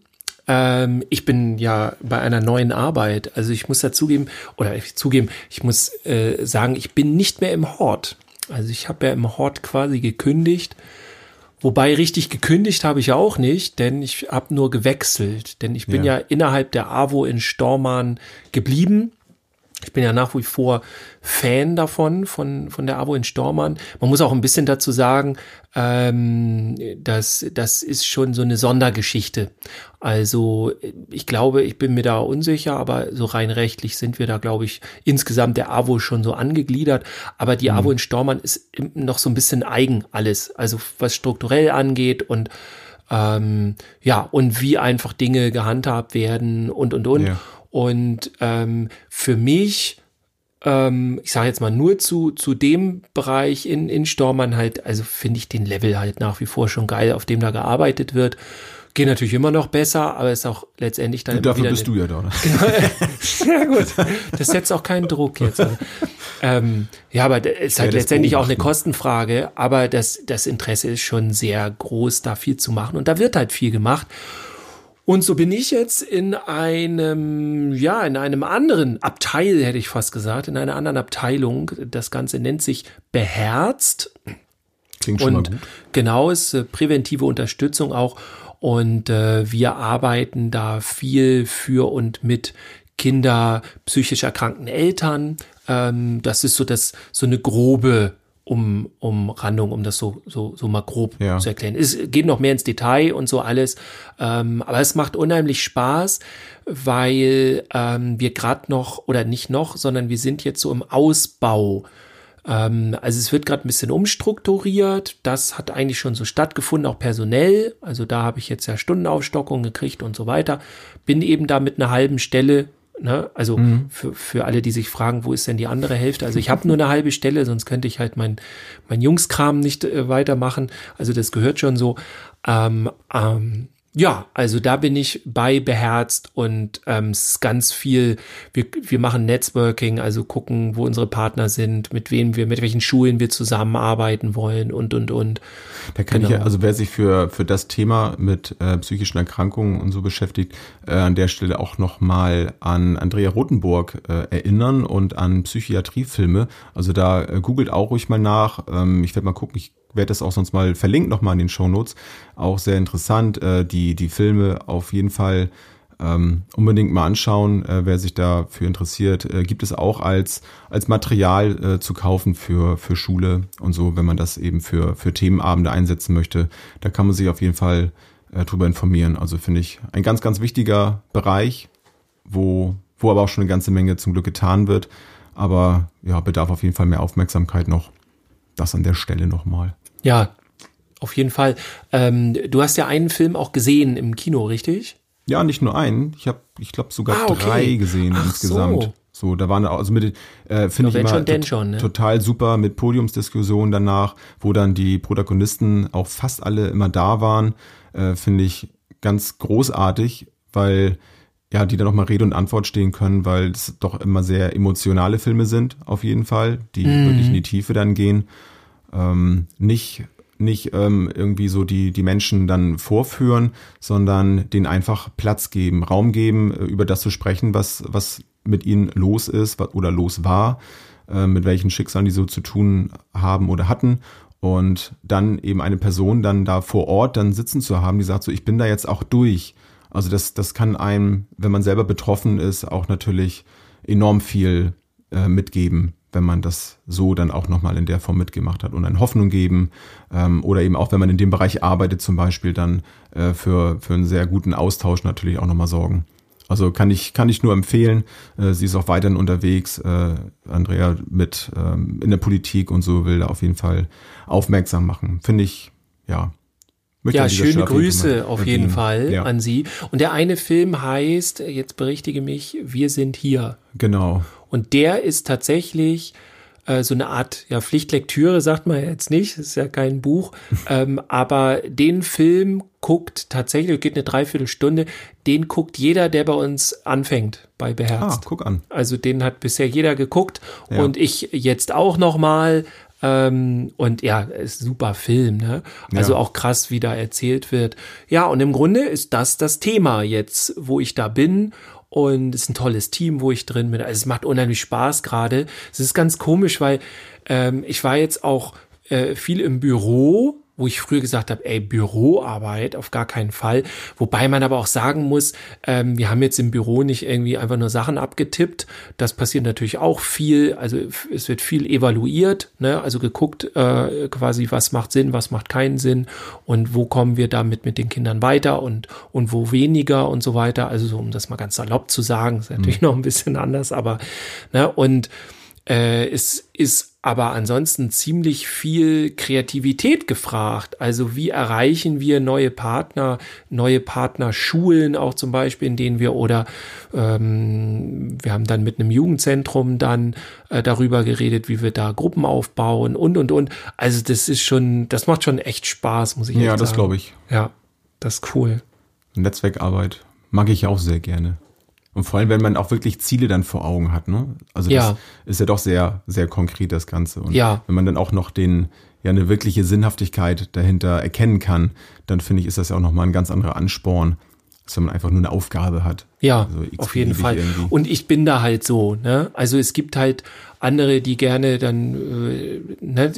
ähm, ich bin ja bei einer neuen Arbeit. Also ich muss dazugeben, oder ich zugeben, ich muss äh, sagen, ich bin nicht mehr im Hort. Also ich habe ja im Hort quasi gekündigt. Wobei richtig gekündigt habe ich ja auch nicht, denn ich habe nur gewechselt. Denn ich bin ja. ja innerhalb der AWO in Stormann geblieben ich bin ja nach wie vor Fan davon, von, von der Abo in Stormann. Man muss auch ein bisschen dazu sagen, ähm, dass das ist schon so eine Sondergeschichte. Also ich glaube, ich bin mir da unsicher, aber so rein rechtlich sind wir da, glaube ich, insgesamt der AWO schon so angegliedert. Aber die mhm. AWO in Stormann ist noch so ein bisschen eigen alles. Also was strukturell angeht und ähm, ja, und wie einfach Dinge gehandhabt werden und und und. Ja. Und ähm, für mich, ähm, ich sage jetzt mal nur zu, zu dem Bereich in, in Stormann halt, also finde ich den Level halt nach wie vor schon geil, auf dem da gearbeitet wird. Geht natürlich immer noch besser, aber ist auch letztendlich dann. Und dafür bist du ja da. Ne? ja gut, das setzt auch keinen Druck jetzt. ähm, ja, aber es ist halt ja, letztendlich auch eine Kostenfrage, aber das, das Interesse ist schon sehr groß, da viel zu machen. Und da wird halt viel gemacht. Und so bin ich jetzt in einem, ja, in einem anderen Abteil, hätte ich fast gesagt, in einer anderen Abteilung. Das Ganze nennt sich Beherzt. Klingt schon Und mal gut. genau, ist äh, präventive Unterstützung auch. Und äh, wir arbeiten da viel für und mit Kinder psychisch erkrankten Eltern. Ähm, das ist so das, so eine grobe um, Umrandung, um das so, so, so mal grob Ja. zu erklären. Es geht noch mehr ins Detail und so alles, ähm, aber es macht unheimlich Spaß, weil ähm, wir gerade noch, oder nicht noch, sondern wir sind jetzt so im Ausbau. Ähm, also es wird gerade ein bisschen umstrukturiert. Das hat eigentlich schon so stattgefunden, auch personell. Also da habe ich jetzt ja Stundenaufstockung gekriegt und so weiter. Bin eben da mit einer halben Stelle. Ne? Also für, für alle, die sich fragen, wo ist denn die andere Hälfte? Also ich habe nur eine halbe Stelle, sonst könnte ich halt mein, mein Jungskram nicht äh, weitermachen. Also das gehört schon so. Ähm, ähm, ja, also da bin ich bei beherzt und ähm, es ist ganz viel, wir, wir machen Networking, also gucken, wo unsere Partner sind, mit wem wir, mit welchen Schulen wir zusammenarbeiten wollen und und und. Da kann ich Genau. ja, also wer sich für, für das Thema mit äh, psychischen Erkrankungen und so beschäftigt, äh, an der Stelle auch nochmal an Andrea Rothenburg äh, erinnern und an Psychiatriefilme. Also da äh, googelt auch ruhig mal nach. Ähm, ich werde mal gucken, ich werde das auch sonst mal verlinkt nochmal in den Shownotes. Auch sehr interessant, äh, die, die Filme auf jeden Fall ähm, unbedingt mal anschauen, äh, wer sich dafür interessiert. Äh, gibt es auch als, als Material äh, zu kaufen für, für Schule und so, wenn man das eben für, für Themenabende einsetzen möchte. Da kann man sich auf jeden Fall äh, drüber informieren. Also finde ich ein ganz, ganz wichtiger Bereich, wo, wo aber auch schon eine ganze Menge zum Glück getan wird. Aber ja, bedarf auf jeden Fall mehr Aufmerksamkeit noch. Das an der Stelle nochmal. Ja, auf jeden Fall. Ähm, du hast ja einen Film auch gesehen im Kino, richtig? Ja, nicht nur einen. Ich habe, ich glaube, sogar Ah, okay. drei gesehen Ach insgesamt. so. So. da waren auch, also mit, äh, finde ich immer tot- schon, ne? total super mit Podiumsdiskussionen danach, wo dann die Protagonisten auch fast alle immer da waren, äh, finde ich ganz großartig, weil ja, die dann noch mal Rede und Antwort stehen können, weil es doch immer sehr emotionale Filme sind, auf jeden Fall, die Mhm. wirklich in die Tiefe dann gehen ähm, nicht nicht ähm, irgendwie so die die Menschen dann vorführen, sondern denen einfach Platz geben, Raum geben, äh, über das zu sprechen, was was mit ihnen los ist oder los war, äh, mit welchen Schicksalen die so zu tun haben oder hatten und dann eben eine Person dann da vor Ort dann sitzen zu haben, die sagt so, ich bin da jetzt auch durch. Also das das kann einem, wenn man selber betroffen ist, auch natürlich enorm viel äh, mitgeben, wenn man das so dann auch nochmal in der Form mitgemacht hat und eine Hoffnung geben ähm, oder eben auch, wenn man in dem Bereich arbeitet zum Beispiel, dann äh, für, für einen sehr guten Austausch natürlich auch nochmal sorgen. Also kann ich, kann ich nur empfehlen. Äh, sie ist auch weiterhin unterwegs. Äh, Andrea mit ähm, in der Politik und so will da auf jeden Fall aufmerksam machen. Finde ich, ja. möchte Ja, schöne jeden Grüße auf jeden. Fall Ja, an Sie. Und der eine Film heißt, jetzt berichtige mich, Wir sind hier. genau. Und der ist tatsächlich äh, so eine Art ja, Pflichtlektüre, sagt man jetzt nicht, ist ja kein Buch. ähm, aber den Film guckt tatsächlich, geht eine Dreiviertelstunde, den guckt jeder, der bei uns anfängt bei Ah, Beherzt. guck an. Also den hat bisher jeder geguckt Ja. und ich jetzt auch noch mal. Ähm, und ja, ist super Film, ne? Also Ja. auch krass, wie da erzählt wird. Ja, und im Grunde ist das das Thema jetzt, wo ich da bin. Und es ist ein tolles Team, wo ich drin bin. Also es macht unheimlich Spaß gerade. Es ist ganz komisch, weil ähm, ich war jetzt auch äh, viel im Büro, wo ich früher gesagt habe, ey, Büroarbeit auf gar keinen Fall. Wobei man aber auch sagen muss, ähm, wir haben jetzt im Büro nicht irgendwie einfach nur Sachen abgetippt. Das passiert natürlich auch viel. Also es wird viel evaluiert, ne? also geguckt äh, quasi, was macht Sinn, was macht keinen Sinn und wo kommen wir damit mit den Kindern weiter und, und wo weniger und so weiter. Also so, um das mal ganz salopp zu sagen, ist natürlich noch ein bisschen anders, aber ne? und äh, es ist aber ansonsten ziemlich viel Kreativität gefragt. Also wie erreichen wir neue Partner, neue Partnerschulen auch zum Beispiel, in denen wir oder ähm, wir haben dann mit einem Jugendzentrum dann äh, darüber geredet, wie wir da Gruppen aufbauen und und und. Also das ist schon, das macht schon echt Spaß, muss ich Ja, echt das sagen. glaube ich. Ja, das ist cool. Netzwerkarbeit mag ich auch sehr gerne. Und vor allem, wenn man auch wirklich Ziele dann vor Augen hat, ne? Also das Ja. ist ja doch sehr, sehr konkret, das Ganze. Und Ja. wenn man dann auch noch den, ja, eine wirkliche Sinnhaftigkeit dahinter erkennen kann, dann finde ich, ist das ja auch nochmal ein ganz anderer Ansporn, als wenn man einfach nur eine Aufgabe hat. Ja, Also auf jeden Fall. irgendwie. Und ich bin da halt so, ne? Also es gibt halt andere, die gerne dann, äh, ne,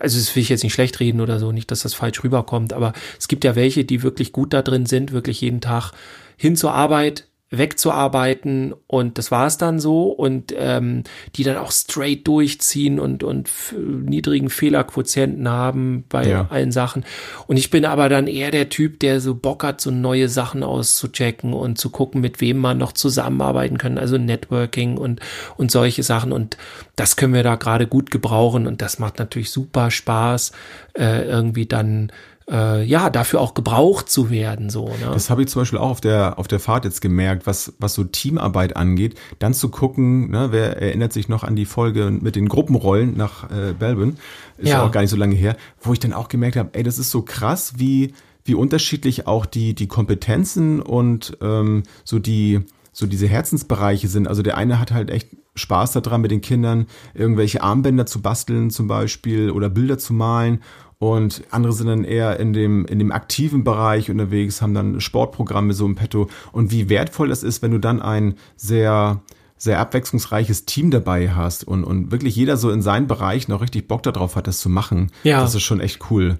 also das will ich jetzt nicht schlecht reden oder so, nicht, dass das falsch rüberkommt, aber es gibt ja welche, die wirklich gut da drin sind, wirklich jeden Tag hin zur Arbeit, wegzuarbeiten. Und das war es dann so. Und ähm, die dann auch straight durchziehen und und niedrigen Fehlerquotienten haben bei ja. allen Sachen. Und ich bin aber dann eher der Typ, der so Bock hat, so neue Sachen auszuchecken und zu gucken, mit wem man noch zusammenarbeiten kann, also Networking und und solche Sachen. Und das können wir da gerade gut gebrauchen. Und das macht natürlich super Spaß äh, irgendwie dann äh, ja, dafür auch gebraucht zu werden. So, ne? Das habe ich zum Beispiel auch auf der, auf der Fahrt jetzt gemerkt, was, was so Teamarbeit angeht, dann zu gucken, ne, wer erinnert sich noch an die Folge mit den Gruppenrollen nach äh, Belbin, ist ja. auch gar nicht so lange her, wo ich dann auch gemerkt habe, ey, das ist so krass, wie, wie unterschiedlich auch die, die Kompetenzen und ähm, so die, so diese Herzensbereiche sind. Also der eine hat halt echt Spaß daran, mit den Kindern irgendwelche Armbänder zu basteln zum Beispiel oder Bilder zu malen und andere sind dann eher in dem, in dem aktiven Bereich unterwegs, haben dann Sportprogramme so im Petto. Und wie wertvoll das ist, wenn du dann ein sehr, sehr abwechslungsreiches Team dabei hast und, und wirklich jeder so in seinem Bereich noch richtig Bock darauf hat, das zu machen. Ja. Das ist schon echt cool.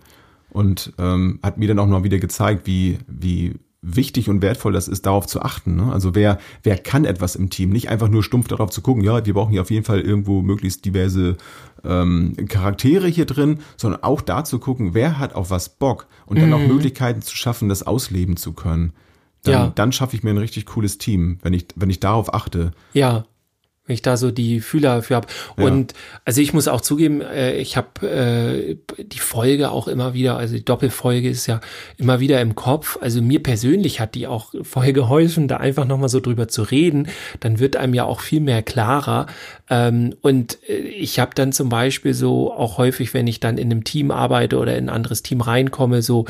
Und ähm, hat mir dann auch noch wieder gezeigt, wie, wie wichtig und wertvoll das ist, darauf zu achten. Ne? Also wer, wer kann etwas im Team? Nicht einfach nur stumpf darauf zu gucken, ja, wir brauchen hier auf jeden Fall irgendwo möglichst diverse ähm, Charaktere hier drin, sondern auch da zu gucken, wer hat auf was Bock und dann mhm. auch Möglichkeiten zu schaffen, das ausleben zu können. Dann, ja. dann schaffe ich mir ein richtig cooles Team, wenn ich, wenn ich darauf achte. Ja, wenn ich da so die Fühler für habe. Und ja. also ich muss auch zugeben, äh, ich habe äh, die Folge auch immer wieder, also die Doppelfolge ist ja immer wieder im Kopf. Also mir persönlich hat die auch voll geholfen, da einfach nochmal so drüber zu reden. Dann wird einem ja auch viel mehr klarer. Ähm, und äh, ich habe dann zum Beispiel so auch häufig, wenn ich dann in einem Team arbeite oder in ein anderes Team reinkomme, so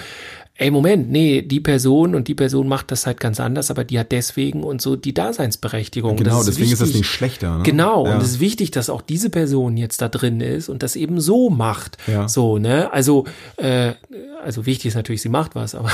ey, Moment, nee, die Person und die Person macht das halt ganz anders, aber die hat deswegen und so die Daseinsberechtigung. Genau, ist deswegen wichtig. ist das nicht schlechter. Ne? Genau, ja. und es ist wichtig, dass auch diese Person jetzt da drin ist und das eben so macht. Ja. So, ne? Also, äh, also wichtig ist natürlich, sie macht was, aber.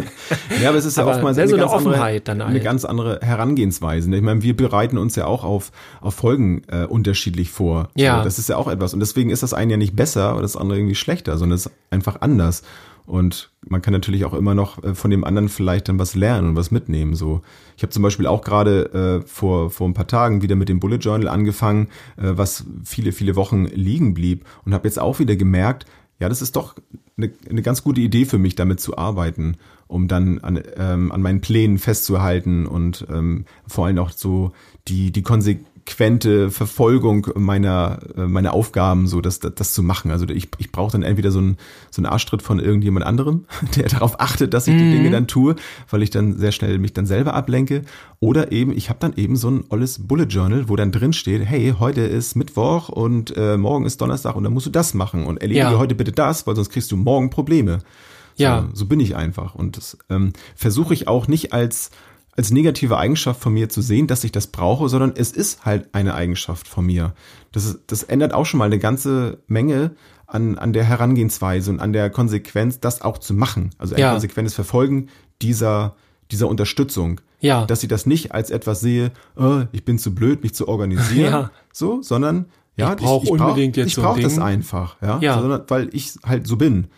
ja, aber es ist ja oftmals eine, so eine, Offenheit andere, dann eine ganz andere Herangehensweise. Ne? Ich meine, wir bereiten uns ja auch auf, auf Folgen äh, unterschiedlich vor. Ja. So, das ist ja auch etwas. Und deswegen ist das eine ja nicht besser oder das andere irgendwie schlechter, sondern es ist einfach anders. Und man kann natürlich auch immer noch äh, von dem anderen vielleicht dann was lernen und was mitnehmen. So, ich habe zum Beispiel auch gerade äh, vor vor ein paar Tagen wieder mit dem Bullet Journal angefangen, äh, was viele viele Wochen liegen blieb und habe jetzt auch wieder gemerkt, ja, das ist doch eine, eine ganz gute Idee für mich, damit zu arbeiten, um dann an, ähm, an meinen Plänen festzuhalten und ähm, vor allem auch so die die Konsequenzen konsequente Verfolgung meiner, äh, meiner Aufgaben, so das, das, das zu machen. Also ich, ich brauche dann entweder so einen, so einen Arschtritt von irgendjemand anderem, der darauf achtet, dass ich mhm. die Dinge dann tue, weil ich dann sehr schnell mich dann selber ablenke. Oder eben, ich habe dann eben so ein olles Bullet Journal, wo dann drin steht, hey, heute ist Mittwoch und äh, morgen ist Donnerstag und dann musst du das machen und erledige ja. heute bitte das, weil sonst kriegst du morgen Probleme. So, ja. So bin ich einfach. Und das ähm, versuche ich auch nicht als als negative Eigenschaft von mir zu sehen, dass ich das brauche, sondern es ist halt eine Eigenschaft von mir. Das, ist, das ändert auch schon mal eine ganze Menge an, an der Herangehensweise und an der Konsequenz, das auch zu machen. Also ein ja. konsequentes Verfolgen dieser, dieser Unterstützung. Ja. Dass ich das nicht als etwas sehe, oh, ich bin zu blöd, mich zu organisieren, ja. so, sondern ja, ich brauche unbedingt brauch, jetzt ich brauche so das einfach, ja, ja. Sondern, weil ich halt so bin.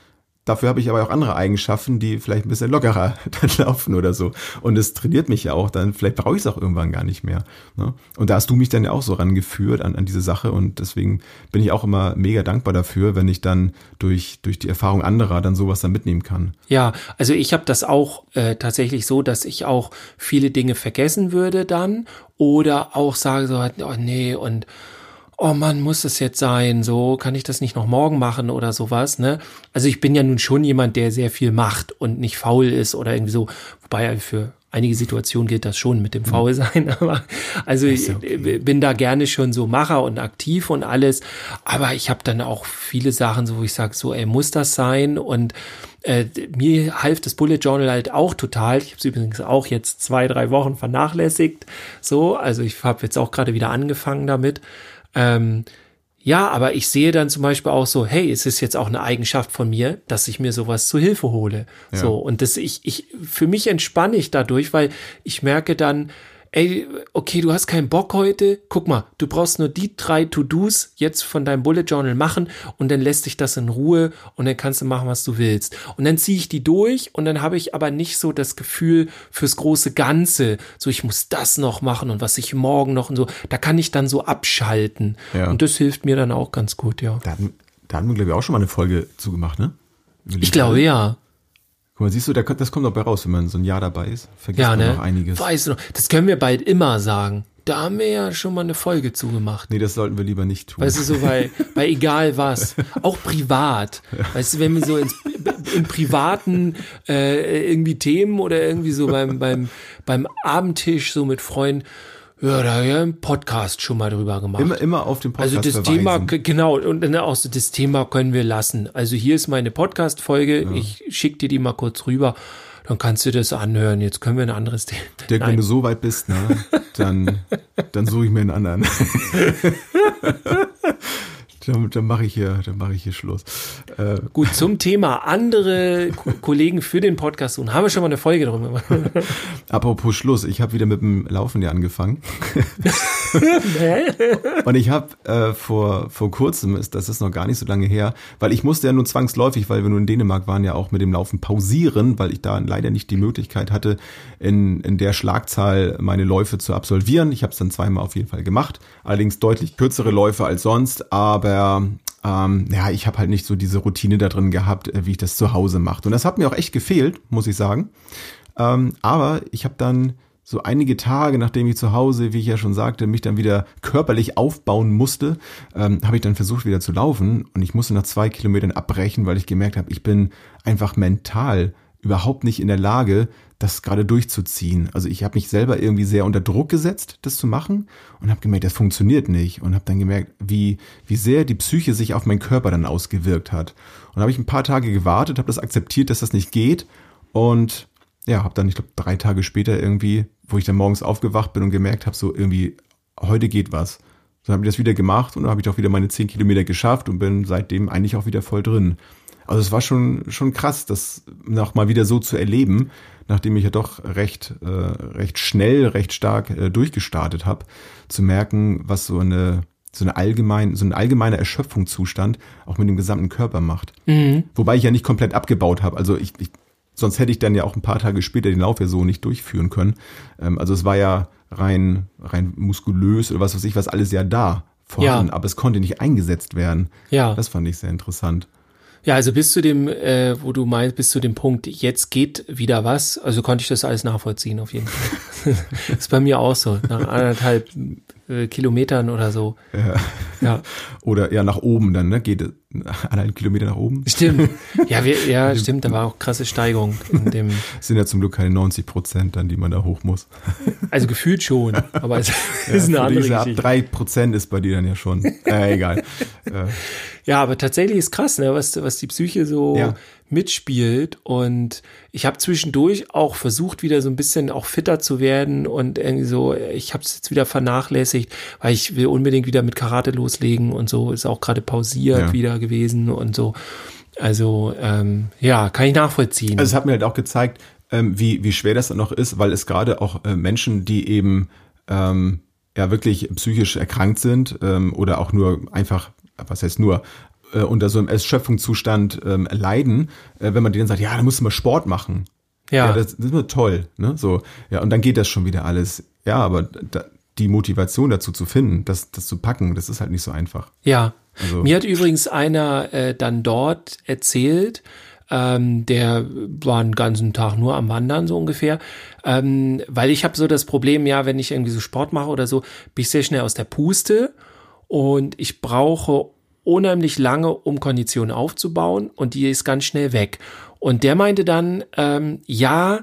Dafür habe ich aber auch andere Eigenschaften, die vielleicht ein bisschen lockerer dann laufen oder so. Und es trainiert mich ja auch, dann vielleicht brauche ich es auch irgendwann gar nicht mehr. Ne? Und da hast du mich dann ja auch so rangeführt an, an diese Sache und deswegen bin ich auch immer mega dankbar dafür, wenn ich dann durch, durch die Erfahrung anderer dann sowas dann mitnehmen kann. Ja, also ich habe das auch äh, tatsächlich so, dass ich auch viele Dinge vergessen würde dann oder auch sage so, oh nee und oh Mann, muss es jetzt sein, so kann ich das nicht noch morgen machen oder sowas, ne? Also ich bin ja nun schon jemand, der sehr viel macht und nicht faul ist oder irgendwie so, wobei für einige Situationen gilt das schon mit dem mhm. Faulsein, aber also ich okay. bin da gerne schon so Macher und aktiv und alles, aber ich habe dann auch viele Sachen, so wo ich sage, so, ey, muss das sein? Und äh, mir half das Bullet Journal halt auch total. Ich habe es übrigens auch jetzt zwei, drei Wochen vernachlässigt. So, also ich habe jetzt auch gerade wieder angefangen damit. Ähm, ja, aber ich sehe dann zum Beispiel auch so, hey, es ist jetzt auch eine Eigenschaft von mir, dass ich mir sowas zu Hilfe hole. Ja. So, und das ich, ich, für mich entspanne ich dadurch, weil ich merke dann, ey, okay, du hast keinen Bock heute, guck mal, du brauchst nur die drei To-Dos jetzt von deinem Bullet Journal machen und dann lässt dich das in Ruhe und dann kannst du machen, was du willst. Und dann ziehe ich die durch und dann habe ich aber nicht so das Gefühl fürs große Ganze, so ich muss das noch machen und was ich morgen noch und so, da kann ich dann so abschalten. Ja. Und das hilft mir dann auch ganz gut, ja. Da hatten, da hatten wir, glaube ich, auch schon mal eine Folge zugemacht, ne? Ich glaube ja. Guck mal, siehst du, das kommt doch bei raus, wenn man so ein Jahr dabei ist. Vergisst Ja, man ne? noch einiges. Weißt du noch, das können wir bald immer sagen. Da haben wir ja schon mal eine Folge zugemacht. Nee, das sollten wir lieber nicht tun. Weißt du, so bei, bei egal was, auch privat. Weißt du, wenn wir so ins, im privaten äh, irgendwie Themen oder irgendwie so beim, beim, beim Abendtisch so mit Freunden, ja, da haben wir ja im Podcast schon mal drüber gemacht. immer, immer auf den Podcast also das verweisen. Thema, genau, und dann auch so, das Thema können wir lassen. Also hier ist meine Podcast-Folge, ich schick dir die mal kurz rüber, dann kannst du das anhören. Jetzt können wir ein anderes Thema. Dirk, wenn Nein. du so weit bist, ne, dann, dann suche ich mir einen anderen. dann dann mache ich hier, dann mache ich hier Schluss. Äh, Gut, zum Thema andere Ko- Kollegen für den Podcast suchen. Haben wir schon mal eine Folge drüber gemacht? apropos Schluss, ich habe wieder mit dem Laufen ja angefangen. Und ich habe äh, vor, vor kurzem, ist, das ist noch gar nicht so lange her, weil ich musste ja nur zwangsläufig, weil wir nur in Dänemark waren, ja auch mit dem Laufen pausieren, weil ich da leider nicht die Möglichkeit hatte, in, in der Schlagzahl meine Läufe zu absolvieren. Ich habe es dann zweimal auf jeden Fall gemacht, allerdings deutlich kürzere Läufe als sonst, aber ähm, ja, ich habe halt nicht so diese Routine da drin gehabt, äh, wie ich das zu Hause mache. Und das hat mir auch echt gefehlt, muss ich sagen. Ähm, aber ich habe dann so einige Tage, nachdem ich zu Hause, wie ich ja schon sagte, mich dann wieder körperlich aufbauen musste, ähm, habe ich dann versucht wieder zu laufen und ich musste nach zwei Kilometern abbrechen, weil ich gemerkt habe, ich bin einfach mental überhaupt nicht in der Lage, das gerade durchzuziehen. Also ich habe mich selber irgendwie sehr unter Druck gesetzt, das zu machen und habe gemerkt, das funktioniert nicht und habe dann gemerkt, wie wie sehr die Psyche sich auf meinen Körper dann ausgewirkt hat. Und habe ich ein paar Tage gewartet, habe das akzeptiert, dass das nicht geht und ja, habe dann, ich glaube, drei Tage später irgendwie, wo ich dann morgens aufgewacht bin und gemerkt habe, so irgendwie, heute geht was. So habe ich das wieder gemacht und dann habe ich auch wieder meine zehn Kilometer geschafft und bin seitdem eigentlich auch wieder voll drin. Also es war schon, schon krass, das noch mal wieder so zu erleben, nachdem ich ja doch recht, äh, recht schnell, recht stark äh, durchgestartet habe, zu merken, was so eine, so eine allgemein, so ein allgemeiner Erschöpfungszustand auch mit dem gesamten Körper macht. Wobei ich ja nicht komplett abgebaut habe. Also ich, ich sonst hätte ich dann ja auch ein paar Tage später den Lauf ja so nicht durchführen können. Ähm, also es war ja rein, rein muskulös oder was weiß ich, was alles ja da vorhanden, Ja. aber es konnte nicht eingesetzt werden. Ja. Das fand ich sehr interessant. Ja, also bis zu dem, äh, wo du meinst, bis zu dem Punkt, jetzt geht wieder was, also konnte ich das alles nachvollziehen auf jeden Fall. ist bei mir auch so, nach anderthalb äh, Kilometern oder so. Ja. Oder ja, nach oben dann, ne? Geht anderthalb Kilometer nach oben. Stimmt. Ja, wir, ja, stimmt, da war auch krasse Steigung in dem, Es sind ja zum Glück keine 90 Prozent dann, die man da hoch muss. also gefühlt schon, aber es ist eine andere diese ab Geschichte. drei Prozent ist bei dir dann ja schon. Äh, egal. äh, Ja, aber tatsächlich ist krass, ne, was, was die Psyche so Ja. Mitspielt. Und ich habe zwischendurch auch versucht, wieder so ein bisschen auch fitter zu werden und irgendwie so, ich habe es jetzt wieder vernachlässigt, weil ich will unbedingt wieder mit Karate loslegen und so, ist auch gerade pausiert Ja. wieder gewesen und so. Also, ähm, ja, kann ich nachvollziehen. Also es hat mir halt auch gezeigt, ähm, wie, wie schwer das dann noch ist, weil es gerade auch äh, Menschen, die eben ähm, ja wirklich psychisch erkrankt sind ähm, oder auch nur einfach, was heißt nur, äh, unter so einem Erschöpfungszustand ähm, leiden, äh, wenn man denen sagt, ja, da musst du mal Sport machen. ja, Ja, das, das ist toll, ne? So, ja, und dann geht das schon wieder alles. Ja, aber da, die Motivation dazu zu finden, das, das zu packen, das ist halt nicht so einfach. Ja. Also- Mir hat übrigens einer äh, dann dort erzählt, ähm, der war einen ganzen Tag nur am Wandern, so ungefähr. Ähm, weil ich habe so das Problem, ja, wenn ich irgendwie so Sport mache oder so, bin ich sehr schnell aus der Puste und ich brauche unheimlich lange, um Kondition aufzubauen und die ist ganz schnell weg. Und der meinte dann, ähm, ja,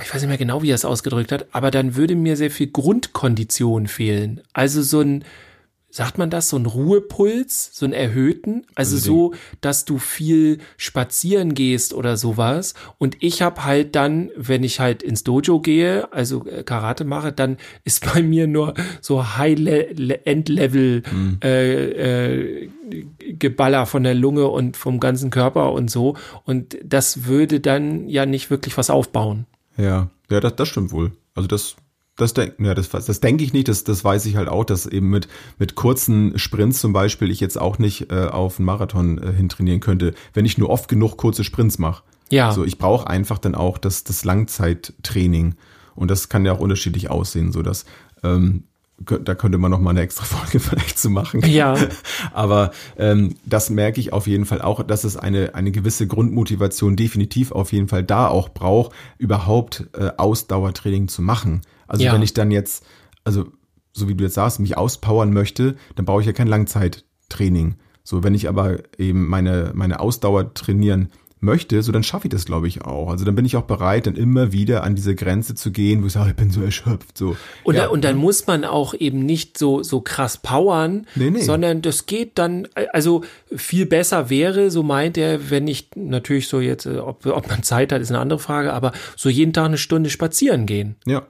ich weiß nicht mehr genau, wie er es ausgedrückt hat, aber dann würde mir sehr viel Grundkondition fehlen. Also so ein, sagt man das, so ein Ruhepuls, so einen erhöhten, also, so, dass du viel spazieren gehst oder sowas. Und ich habe halt dann, wenn ich halt ins Dojo gehe, also äh, Karate mache, dann ist bei mir nur so High-End-Level äh, äh, Geballer von der Lunge und vom ganzen Körper und so. Und das würde dann ja nicht wirklich was aufbauen. Ja, ja, das, das stimmt wohl. Also das, Das, denk, ja, das, das denke ich nicht, das, das weiß ich halt auch, dass eben mit, mit kurzen Sprints zum Beispiel ich jetzt auch nicht äh, auf einen Marathon äh, hintrainieren könnte, wenn ich nur oft genug kurze Sprints mache. Ja. So, ich brauche einfach dann auch das, das Langzeittraining. Und das kann ja auch unterschiedlich aussehen, so dass ähm, da könnte man noch mal eine extra Folge vielleicht zu machen. Ja. Aber ähm, das merke ich auf jeden Fall auch, dass es eine eine gewisse Grundmotivation definitiv auf jeden Fall da auch braucht, überhaupt äh, Ausdauertraining zu machen. Also Ja. wenn ich dann jetzt, also so wie du jetzt sagst, mich auspowern möchte, dann brauche ich ja kein Langzeittraining. So, wenn ich aber eben meine meine Ausdauer trainieren möchte, so dann schaffe ich das, glaube ich, auch. Also dann bin ich auch bereit, dann immer wieder an diese Grenze zu gehen, wo ich sage, ich bin so erschöpft. So. Und, ja, und dann muss man auch eben nicht so, so krass powern, Nee, nee. sondern das geht dann, also viel besser wäre, so meint er, wenn ich natürlich so jetzt, äh, ob, ob man Zeit hat, ist eine andere Frage, aber so jeden Tag eine Stunde spazieren gehen. ja.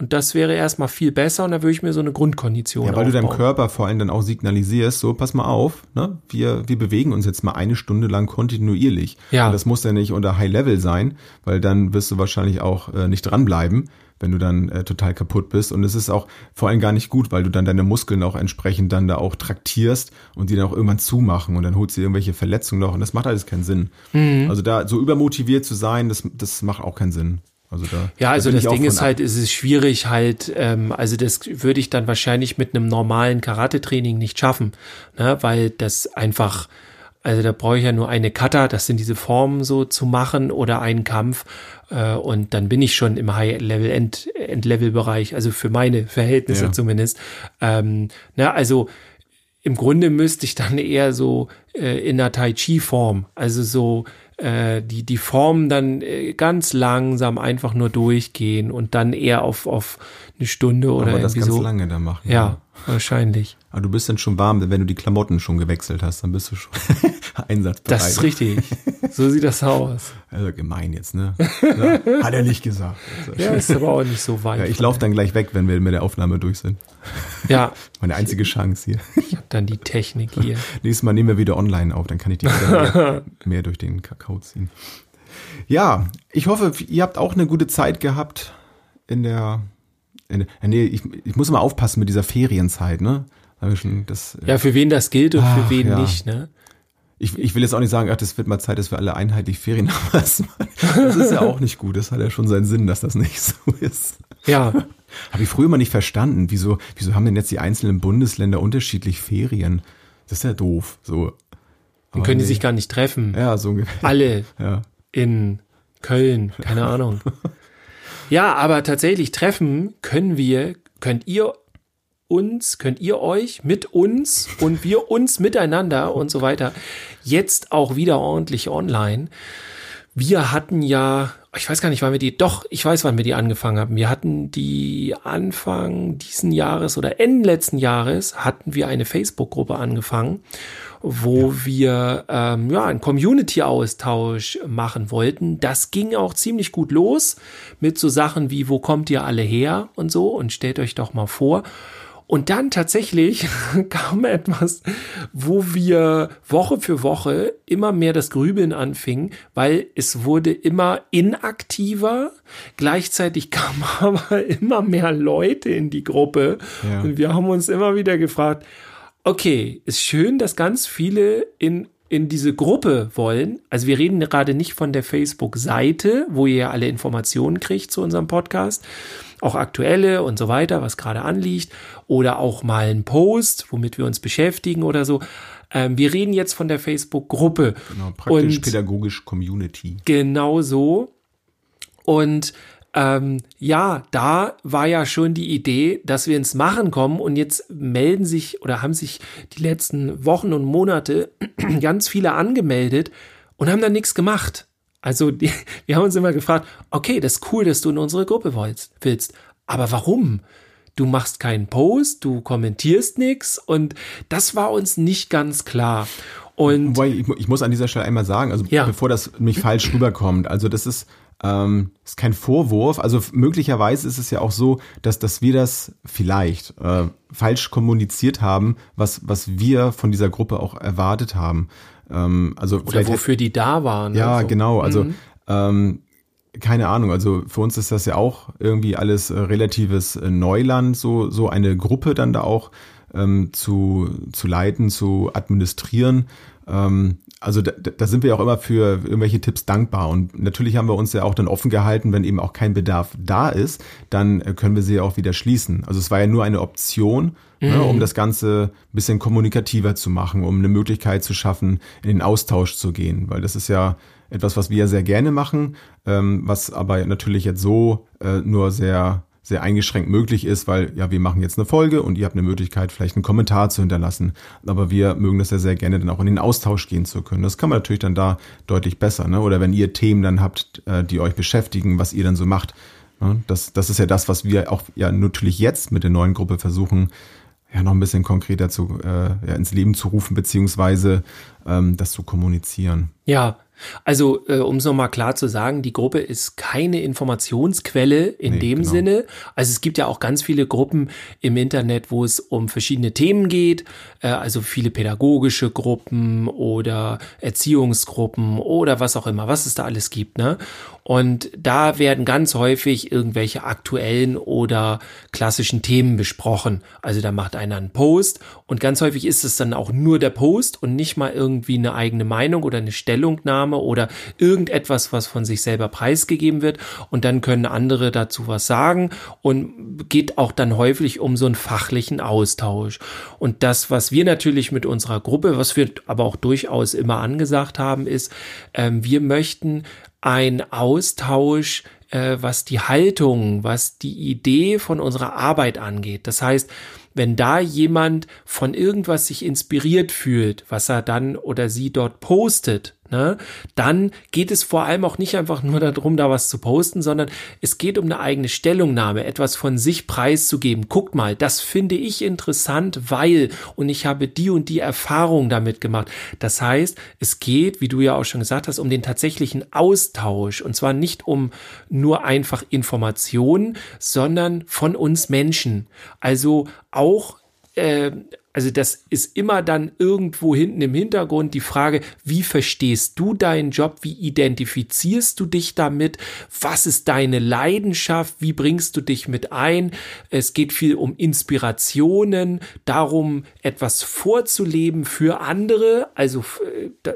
Und das wäre erstmal viel besser und dann würde ich mir so eine Grundkondition Ja, weil du deinem aufbauen. Körper vor allem dann auch signalisierst, so, pass mal auf, ne? wir, wir bewegen uns jetzt mal eine Stunde lang kontinuierlich. Ja. Und das muss ja nicht unter High Level sein, weil dann wirst du wahrscheinlich auch äh, nicht dranbleiben, wenn du dann äh, total kaputt bist. Und es ist auch vor allem gar nicht gut, weil du dann deine Muskeln auch entsprechend dann da auch traktierst und die dann auch irgendwann zumachen und dann holst du irgendwelche Verletzungen noch und das macht alles keinen Sinn. Mhm. Also da so übermotiviert zu sein, das, das macht auch keinen Sinn. Also da, Ja, also da das Ding ist ab. halt, es ist schwierig halt, ähm, also das würde ich dann wahrscheinlich mit einem normalen Karate-Training nicht schaffen, ne, weil das einfach, also da brauche ich ja nur eine Kata, das sind diese Formen so zu machen oder einen Kampf äh, und dann bin ich schon im High-Level, End, End-Level-Bereich, also für meine Verhältnisse Ja. zumindest. Ähm, na, also im Grunde müsste ich dann eher so äh, in der Tai Chi Form, also so äh, die die Formen dann äh, ganz langsam einfach nur durchgehen und dann eher auf auf eine Stunde oder aber das ganz so. lange da machen. Ja, wahrscheinlich. Aber du bist dann schon warm, wenn du die Klamotten schon gewechselt hast, dann bist du schon einsatzbereit. Das ist richtig. So sieht das aus. Also gemein jetzt, ne? Ja, hat er nicht gesagt. Also, Ja, ist aber auch nicht so weit. ja, ich laufe dann gleich weg, wenn wir mit der Aufnahme durch sind. ja, Meine einzige Chance hier. ich hab dann die Technik hier. Nächstes Mal nehmen wir wieder online auf, dann kann ich die mehr, mehr durch den Kakao ziehen. Ja, ich hoffe, ihr habt auch eine gute Zeit gehabt in der. In der nee, ich, ich muss mal aufpassen mit dieser Ferienzeit, ne? Das, Ja, für wen das gilt und Ach, für wen ja. nicht, ne? Ich, ich will jetzt auch nicht sagen, ach, das wird mal Zeit, dass wir alle einheitlich Ferien haben. Das, ist ja auch nicht gut. Das hat ja schon seinen Sinn, dass das nicht so ist. Ja, Habe ich früher mal nicht verstanden. Wieso, wieso haben denn jetzt die einzelnen Bundesländer unterschiedlich Ferien? Das ist ja doof. So. dann können die sich gar nicht treffen. Ja, so ungefähr. Alle Ja. in Köln, keine Ahnung. Ja, aber tatsächlich treffen können wir, könnt ihr uns, könnt ihr euch mit uns und wir uns miteinander und so weiter jetzt auch wieder ordentlich online. Wir hatten ja, ich weiß gar nicht, wann wir die, doch, ich weiß, wann wir die angefangen haben. Wir hatten die Anfang diesen Jahres oder Ende letzten Jahres hatten wir eine Facebook-Gruppe angefangen, wo wir ähm, ja einen Community-Austausch machen wollten. Das ging auch ziemlich gut los mit so Sachen wie, wo kommt ihr alle her und so und stellt euch doch mal vor. Und dann tatsächlich kam etwas, wo wir Woche für Woche immer mehr das Grübeln anfingen, weil es wurde immer inaktiver. Gleichzeitig kamen aber immer mehr Leute in die Gruppe. Ja. Und wir haben uns immer wieder gefragt, okay, ist schön, dass ganz viele in in diese Gruppe wollen, also wir reden gerade nicht von der Facebook-Seite, wo ihr ja alle Informationen kriegt zu unserem Podcast, auch aktuelle und so weiter, was gerade anliegt, oder auch mal ein Post, womit wir uns beschäftigen oder so. Ähm, wir reden jetzt von der Facebook-Gruppe. Genau, praktisch Und- pädagogisch Community. Genau so. Und ähm, ja, da war ja schon die Idee, dass wir ins Machen kommen und jetzt melden sich oder haben sich die letzten Wochen und Monate ganz viele angemeldet und haben dann nichts gemacht. Also die, wir haben uns immer gefragt, okay, das ist cool, dass du in unsere Gruppe wollst, willst, aber warum? Du machst keinen Post, du kommentierst nichts und das war uns nicht ganz klar. Und Wobei, ich, ich muss an dieser Stelle einmal sagen, also Ja. bevor das mich falsch rüberkommt, also das ist, ähm, ist kein Vorwurf. Also möglicherweise ist es ja auch so, dass, dass wir das vielleicht äh, falsch kommuniziert haben, was, was wir von dieser Gruppe auch erwartet haben. Ähm, also oder wofür die da waren. ja, also. genau. Also ähm, keine Ahnung, also für uns ist das ja auch irgendwie alles äh, relatives äh, Neuland, so, so eine Gruppe dann da auch ähm, zu, zu leiten, zu administrieren. Ähm, also da, da sind wir auch immer für irgendwelche Tipps dankbar. Und natürlich haben wir uns ja auch dann offen gehalten, wenn eben auch kein Bedarf da ist, dann äh, können wir sie ja auch wieder schließen. Also es war ja nur eine Option, ne, mhm. ne, um das Ganze ein bisschen kommunikativer zu machen, um eine Möglichkeit zu schaffen, in den Austausch zu gehen. Weil das ist ja etwas, was wir ja sehr gerne machen, ähm, was aber natürlich jetzt so äh, nur sehr sehr eingeschränkt möglich ist, weil ja, wir machen jetzt eine Folge und ihr habt eine Möglichkeit, vielleicht einen Kommentar zu hinterlassen. Aber wir mögen das ja sehr gerne, dann auch in den Austausch gehen zu können. Das kann man natürlich dann da deutlich besser. Ne? Oder wenn ihr Themen dann habt, äh, die euch beschäftigen, was ihr dann so macht. Ne? Das, das ist ja das, was wir auch ja natürlich jetzt mit der neuen Gruppe versuchen, ja noch ein bisschen konkreter zu, äh, ja, ins Leben zu rufen, beziehungsweise ähm, das zu kommunizieren. Ja, also, äh, um es nochmal klar zu sagen, die Gruppe ist keine Informationsquelle in nee, dem genau. Sinne. Also es gibt ja auch ganz viele Gruppen im Internet, wo es um verschiedene Themen geht. Äh, also viele pädagogische Gruppen oder Erziehungsgruppen oder was auch immer, was es da alles gibt. Ne? Und da werden ganz häufig irgendwelche aktuellen oder klassischen Themen besprochen. Also da macht einer einen Post und ganz häufig ist es dann auch nur der Post und nicht mal irgendwie eine eigene Meinung oder eine Stellungnahme oder irgendetwas, was von sich selber preisgegeben wird. Und dann können andere dazu was sagen und geht auch dann häufig um so einen fachlichen Austausch. Und das, was wir natürlich mit unserer Gruppe, was wir aber auch durchaus immer angesagt haben, ist, ähm, wir möchten ein Austausch, äh, was die Haltung, was die Idee von unserer Arbeit angeht. Das heißt, wenn da jemand von irgendwas sich inspiriert fühlt, was er dann oder sie dort postet, ne, dann geht es vor allem auch nicht einfach nur darum, da was zu posten, sondern es geht um eine eigene Stellungnahme, etwas von sich preiszugeben. Guckt mal, das finde ich interessant, weil und ich habe die und die Erfahrung damit gemacht. Das heißt, es geht, wie du ja auch schon gesagt hast, um den tatsächlichen Austausch und zwar nicht um nur einfach Informationen, sondern von uns Menschen. Also auch äh, also das ist immer dann irgendwo hinten im Hintergrund die Frage, wie verstehst du deinen Job, wie identifizierst du dich damit, was ist deine Leidenschaft, wie bringst du dich mit ein. Es geht viel um Inspirationen, darum etwas vorzuleben für andere. Also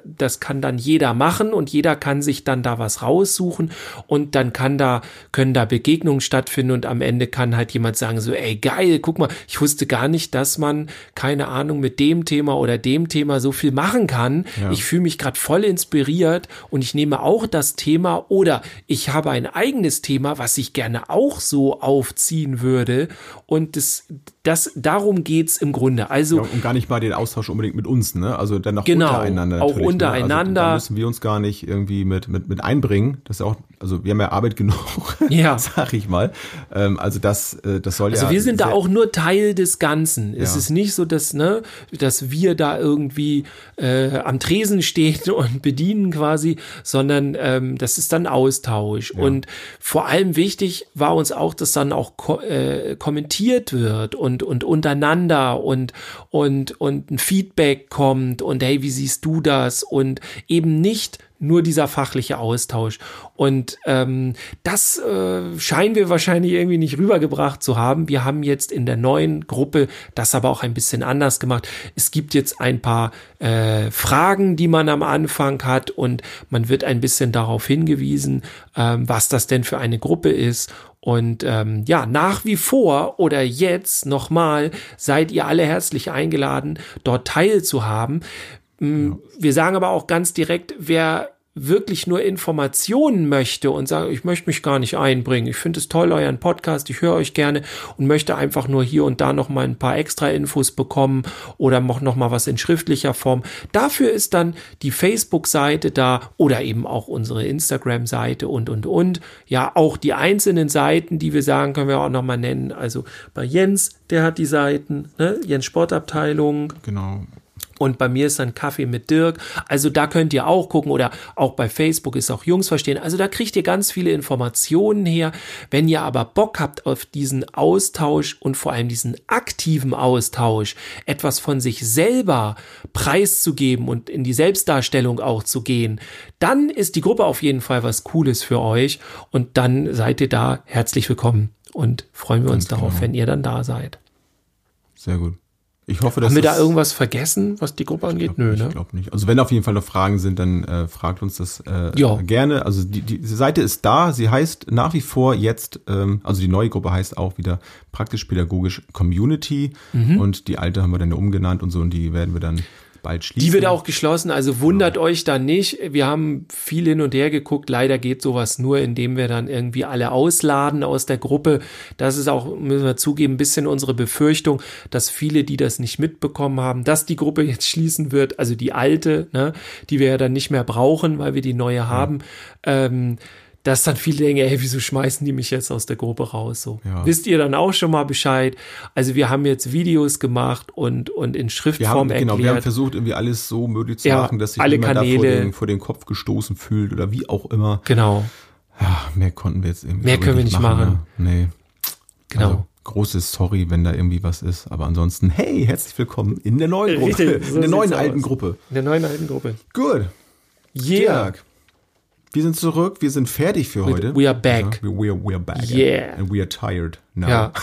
das kann dann jeder machen und jeder kann sich dann da was raussuchen und dann kann da, können da Begegnungen stattfinden und am Ende kann halt jemand sagen so, ey geil, guck mal, ich wusste gar nicht, dass man keine Ahnung, mit dem Thema oder dem Thema so viel machen kann. Ja. Ich fühle mich gerade voll inspiriert und ich nehme auch das Thema oder ich habe ein eigenes Thema, was ich gerne auch so aufziehen würde. Und das, das, darum geht's im Grunde. Also ja, und gar nicht mal den Austausch unbedingt mit uns, ne? Also dann noch genau, untereinander. Auch untereinander. Ne? Also, da müssen wir uns gar nicht irgendwie mit, mit, mit einbringen. Das ist auch, also wir haben ja Arbeit genug, ja. sag ich mal. Ähm, also das, äh, das soll also ja. Also wir sind da auch nur Teil des Ganzen. Ja. Es ist nicht so, dass, ne, dass wir da irgendwie äh, am Tresen stehen und bedienen quasi, sondern ähm, das ist dann Austausch. Ja. Und vor allem wichtig war uns auch, dass dann auch ko äh, kommentiert wird und und, und untereinander und, und, und ein Feedback kommt und hey, wie siehst du das? Und eben nicht nur dieser fachliche Austausch. Und ähm, das äh, scheinen wir wahrscheinlich irgendwie nicht rübergebracht zu haben. Wir haben jetzt in der neuen Gruppe das aber auch ein bisschen anders gemacht. Es gibt jetzt ein paar äh, Fragen, die man am Anfang hat und man wird ein bisschen darauf hingewiesen, ähm, was das denn für eine Gruppe ist. Und ähm, ja, nach wie vor oder jetzt nochmal seid ihr alle herzlich eingeladen, dort teilzuhaben. Mm, ja. Wir sagen aber auch ganz direkt, wer wirklich nur Informationen möchte und sage, ich möchte mich gar nicht einbringen. Ich finde es toll, euren Podcast, ich höre euch gerne und möchte einfach nur hier und da noch mal ein paar extra Infos bekommen oder noch, mal was in schriftlicher Form. Dafür ist dann die Facebook-Seite da oder eben auch unsere Instagram-Seite und, und, und. Ja, auch die einzelnen Seiten, die wir sagen, können wir auch noch mal nennen. Also bei Jens, der hat die Seiten, ne? Jens Sportabteilung. Genau. Und bei mir ist dann Kaffee mit Dirk. Also da könnt ihr auch gucken oder auch bei Facebook ist auch Jungs verstehen. Also da kriegt ihr ganz viele Informationen her. Wenn ihr aber Bock habt auf diesen Austausch und vor allem diesen aktiven Austausch, etwas von sich selber preiszugeben und in die Selbstdarstellung auch zu gehen, dann ist die Gruppe auf jeden Fall was Cooles für euch und dann seid ihr da herzlich willkommen und freuen wir uns Ganz darauf, genau. wenn ihr dann da seid. Sehr gut. Ich hoffe, dass Haben wir da irgendwas vergessen, was die Gruppe angeht? Nö, ich ne? glaube nicht. Also wenn auf jeden Fall noch Fragen sind, dann äh, fragt uns das äh, gerne. Also die, die Seite ist da. Sie heißt nach wie vor jetzt, ähm, also die neue Gruppe heißt auch wieder praktisch-pädagogisch Community Mhm. und die alte haben wir dann umgenannt und so und die werden wir dann bald schließen. Die wird auch geschlossen, also wundert euch da nicht. Wir haben viel hin und her geguckt. Leider geht sowas nur, indem wir dann irgendwie alle ausladen aus der Gruppe. Das ist auch, müssen wir zugeben, ein bisschen unsere Befürchtung, dass viele, die das nicht mitbekommen haben, dass die Gruppe jetzt schließen wird, also die alte, ne, die wir ja dann nicht mehr brauchen, weil wir die neue haben. Ähm, dass dann viele denken, ey, wieso schmeißen die mich jetzt aus der Gruppe raus? So. Ja. Wisst ihr dann auch schon mal Bescheid? Also wir haben jetzt Videos gemacht und, und in wir Schriftform haben, erklärt. genau, wir haben versucht, irgendwie alles so möglich zu Ja, machen, dass sich alle niemand da vor Kanäle. den, vor den Kopf gestoßen fühlt oder wie auch immer. Genau, Ja, mehr konnten wir jetzt irgendwie Mehr können wir nicht machen. Ne? Nee. genau. Also, großes Sorry, wenn da irgendwie was ist. Aber ansonsten, hey, herzlich willkommen in der neuen Gruppe. Richtig, so in der neuen alten aus. Gruppe. In der neuen alten Gruppe. Gut. Yeah. Dirk, wir sind zurück, wir sind fertig für heute. we are back. Ja, we, are, we are back. Yeah. And we are tired now. Ja.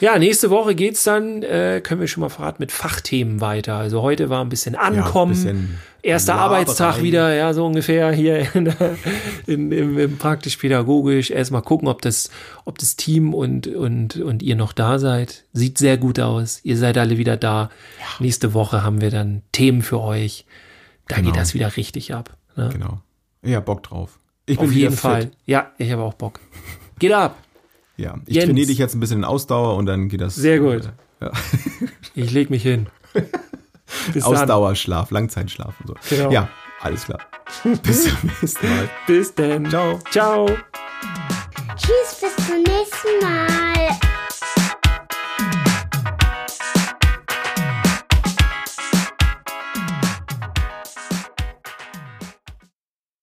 Ja, nächste Woche geht's dann, äh, können wir schon mal verraten, mit Fachthemen weiter. Also heute war ein bisschen Ankommen. bisschen Erster Laberei. Arbeitstag wieder, ja, so ungefähr hier in, in, im, im praktisch-pädagogisch. Erstmal gucken, ob das, ob das Team und, und, und ihr noch da seid. Sieht sehr gut aus. Ihr seid alle wieder da. Nächste Woche haben wir dann Themen für euch. Da Genau. geht das wieder richtig ab. Ne? Genau. Ja, Bock drauf. Ich Auf bin wieder jeden fit. Fall. Ja, ich habe auch Bock. Geht ab. Ja, ich Jens. trainiere dich jetzt ein bisschen in Ausdauer und dann geht das. Sehr gut. Ja. Ich leg mich hin. Bis dann. Ausdauerschlaf, Langzeitschlaf und so. Genau. Ja, alles klar. Bis zum nächsten Mal. Bis dann. Ciao. Ciao. Tschüss, bis zum nächsten Mal.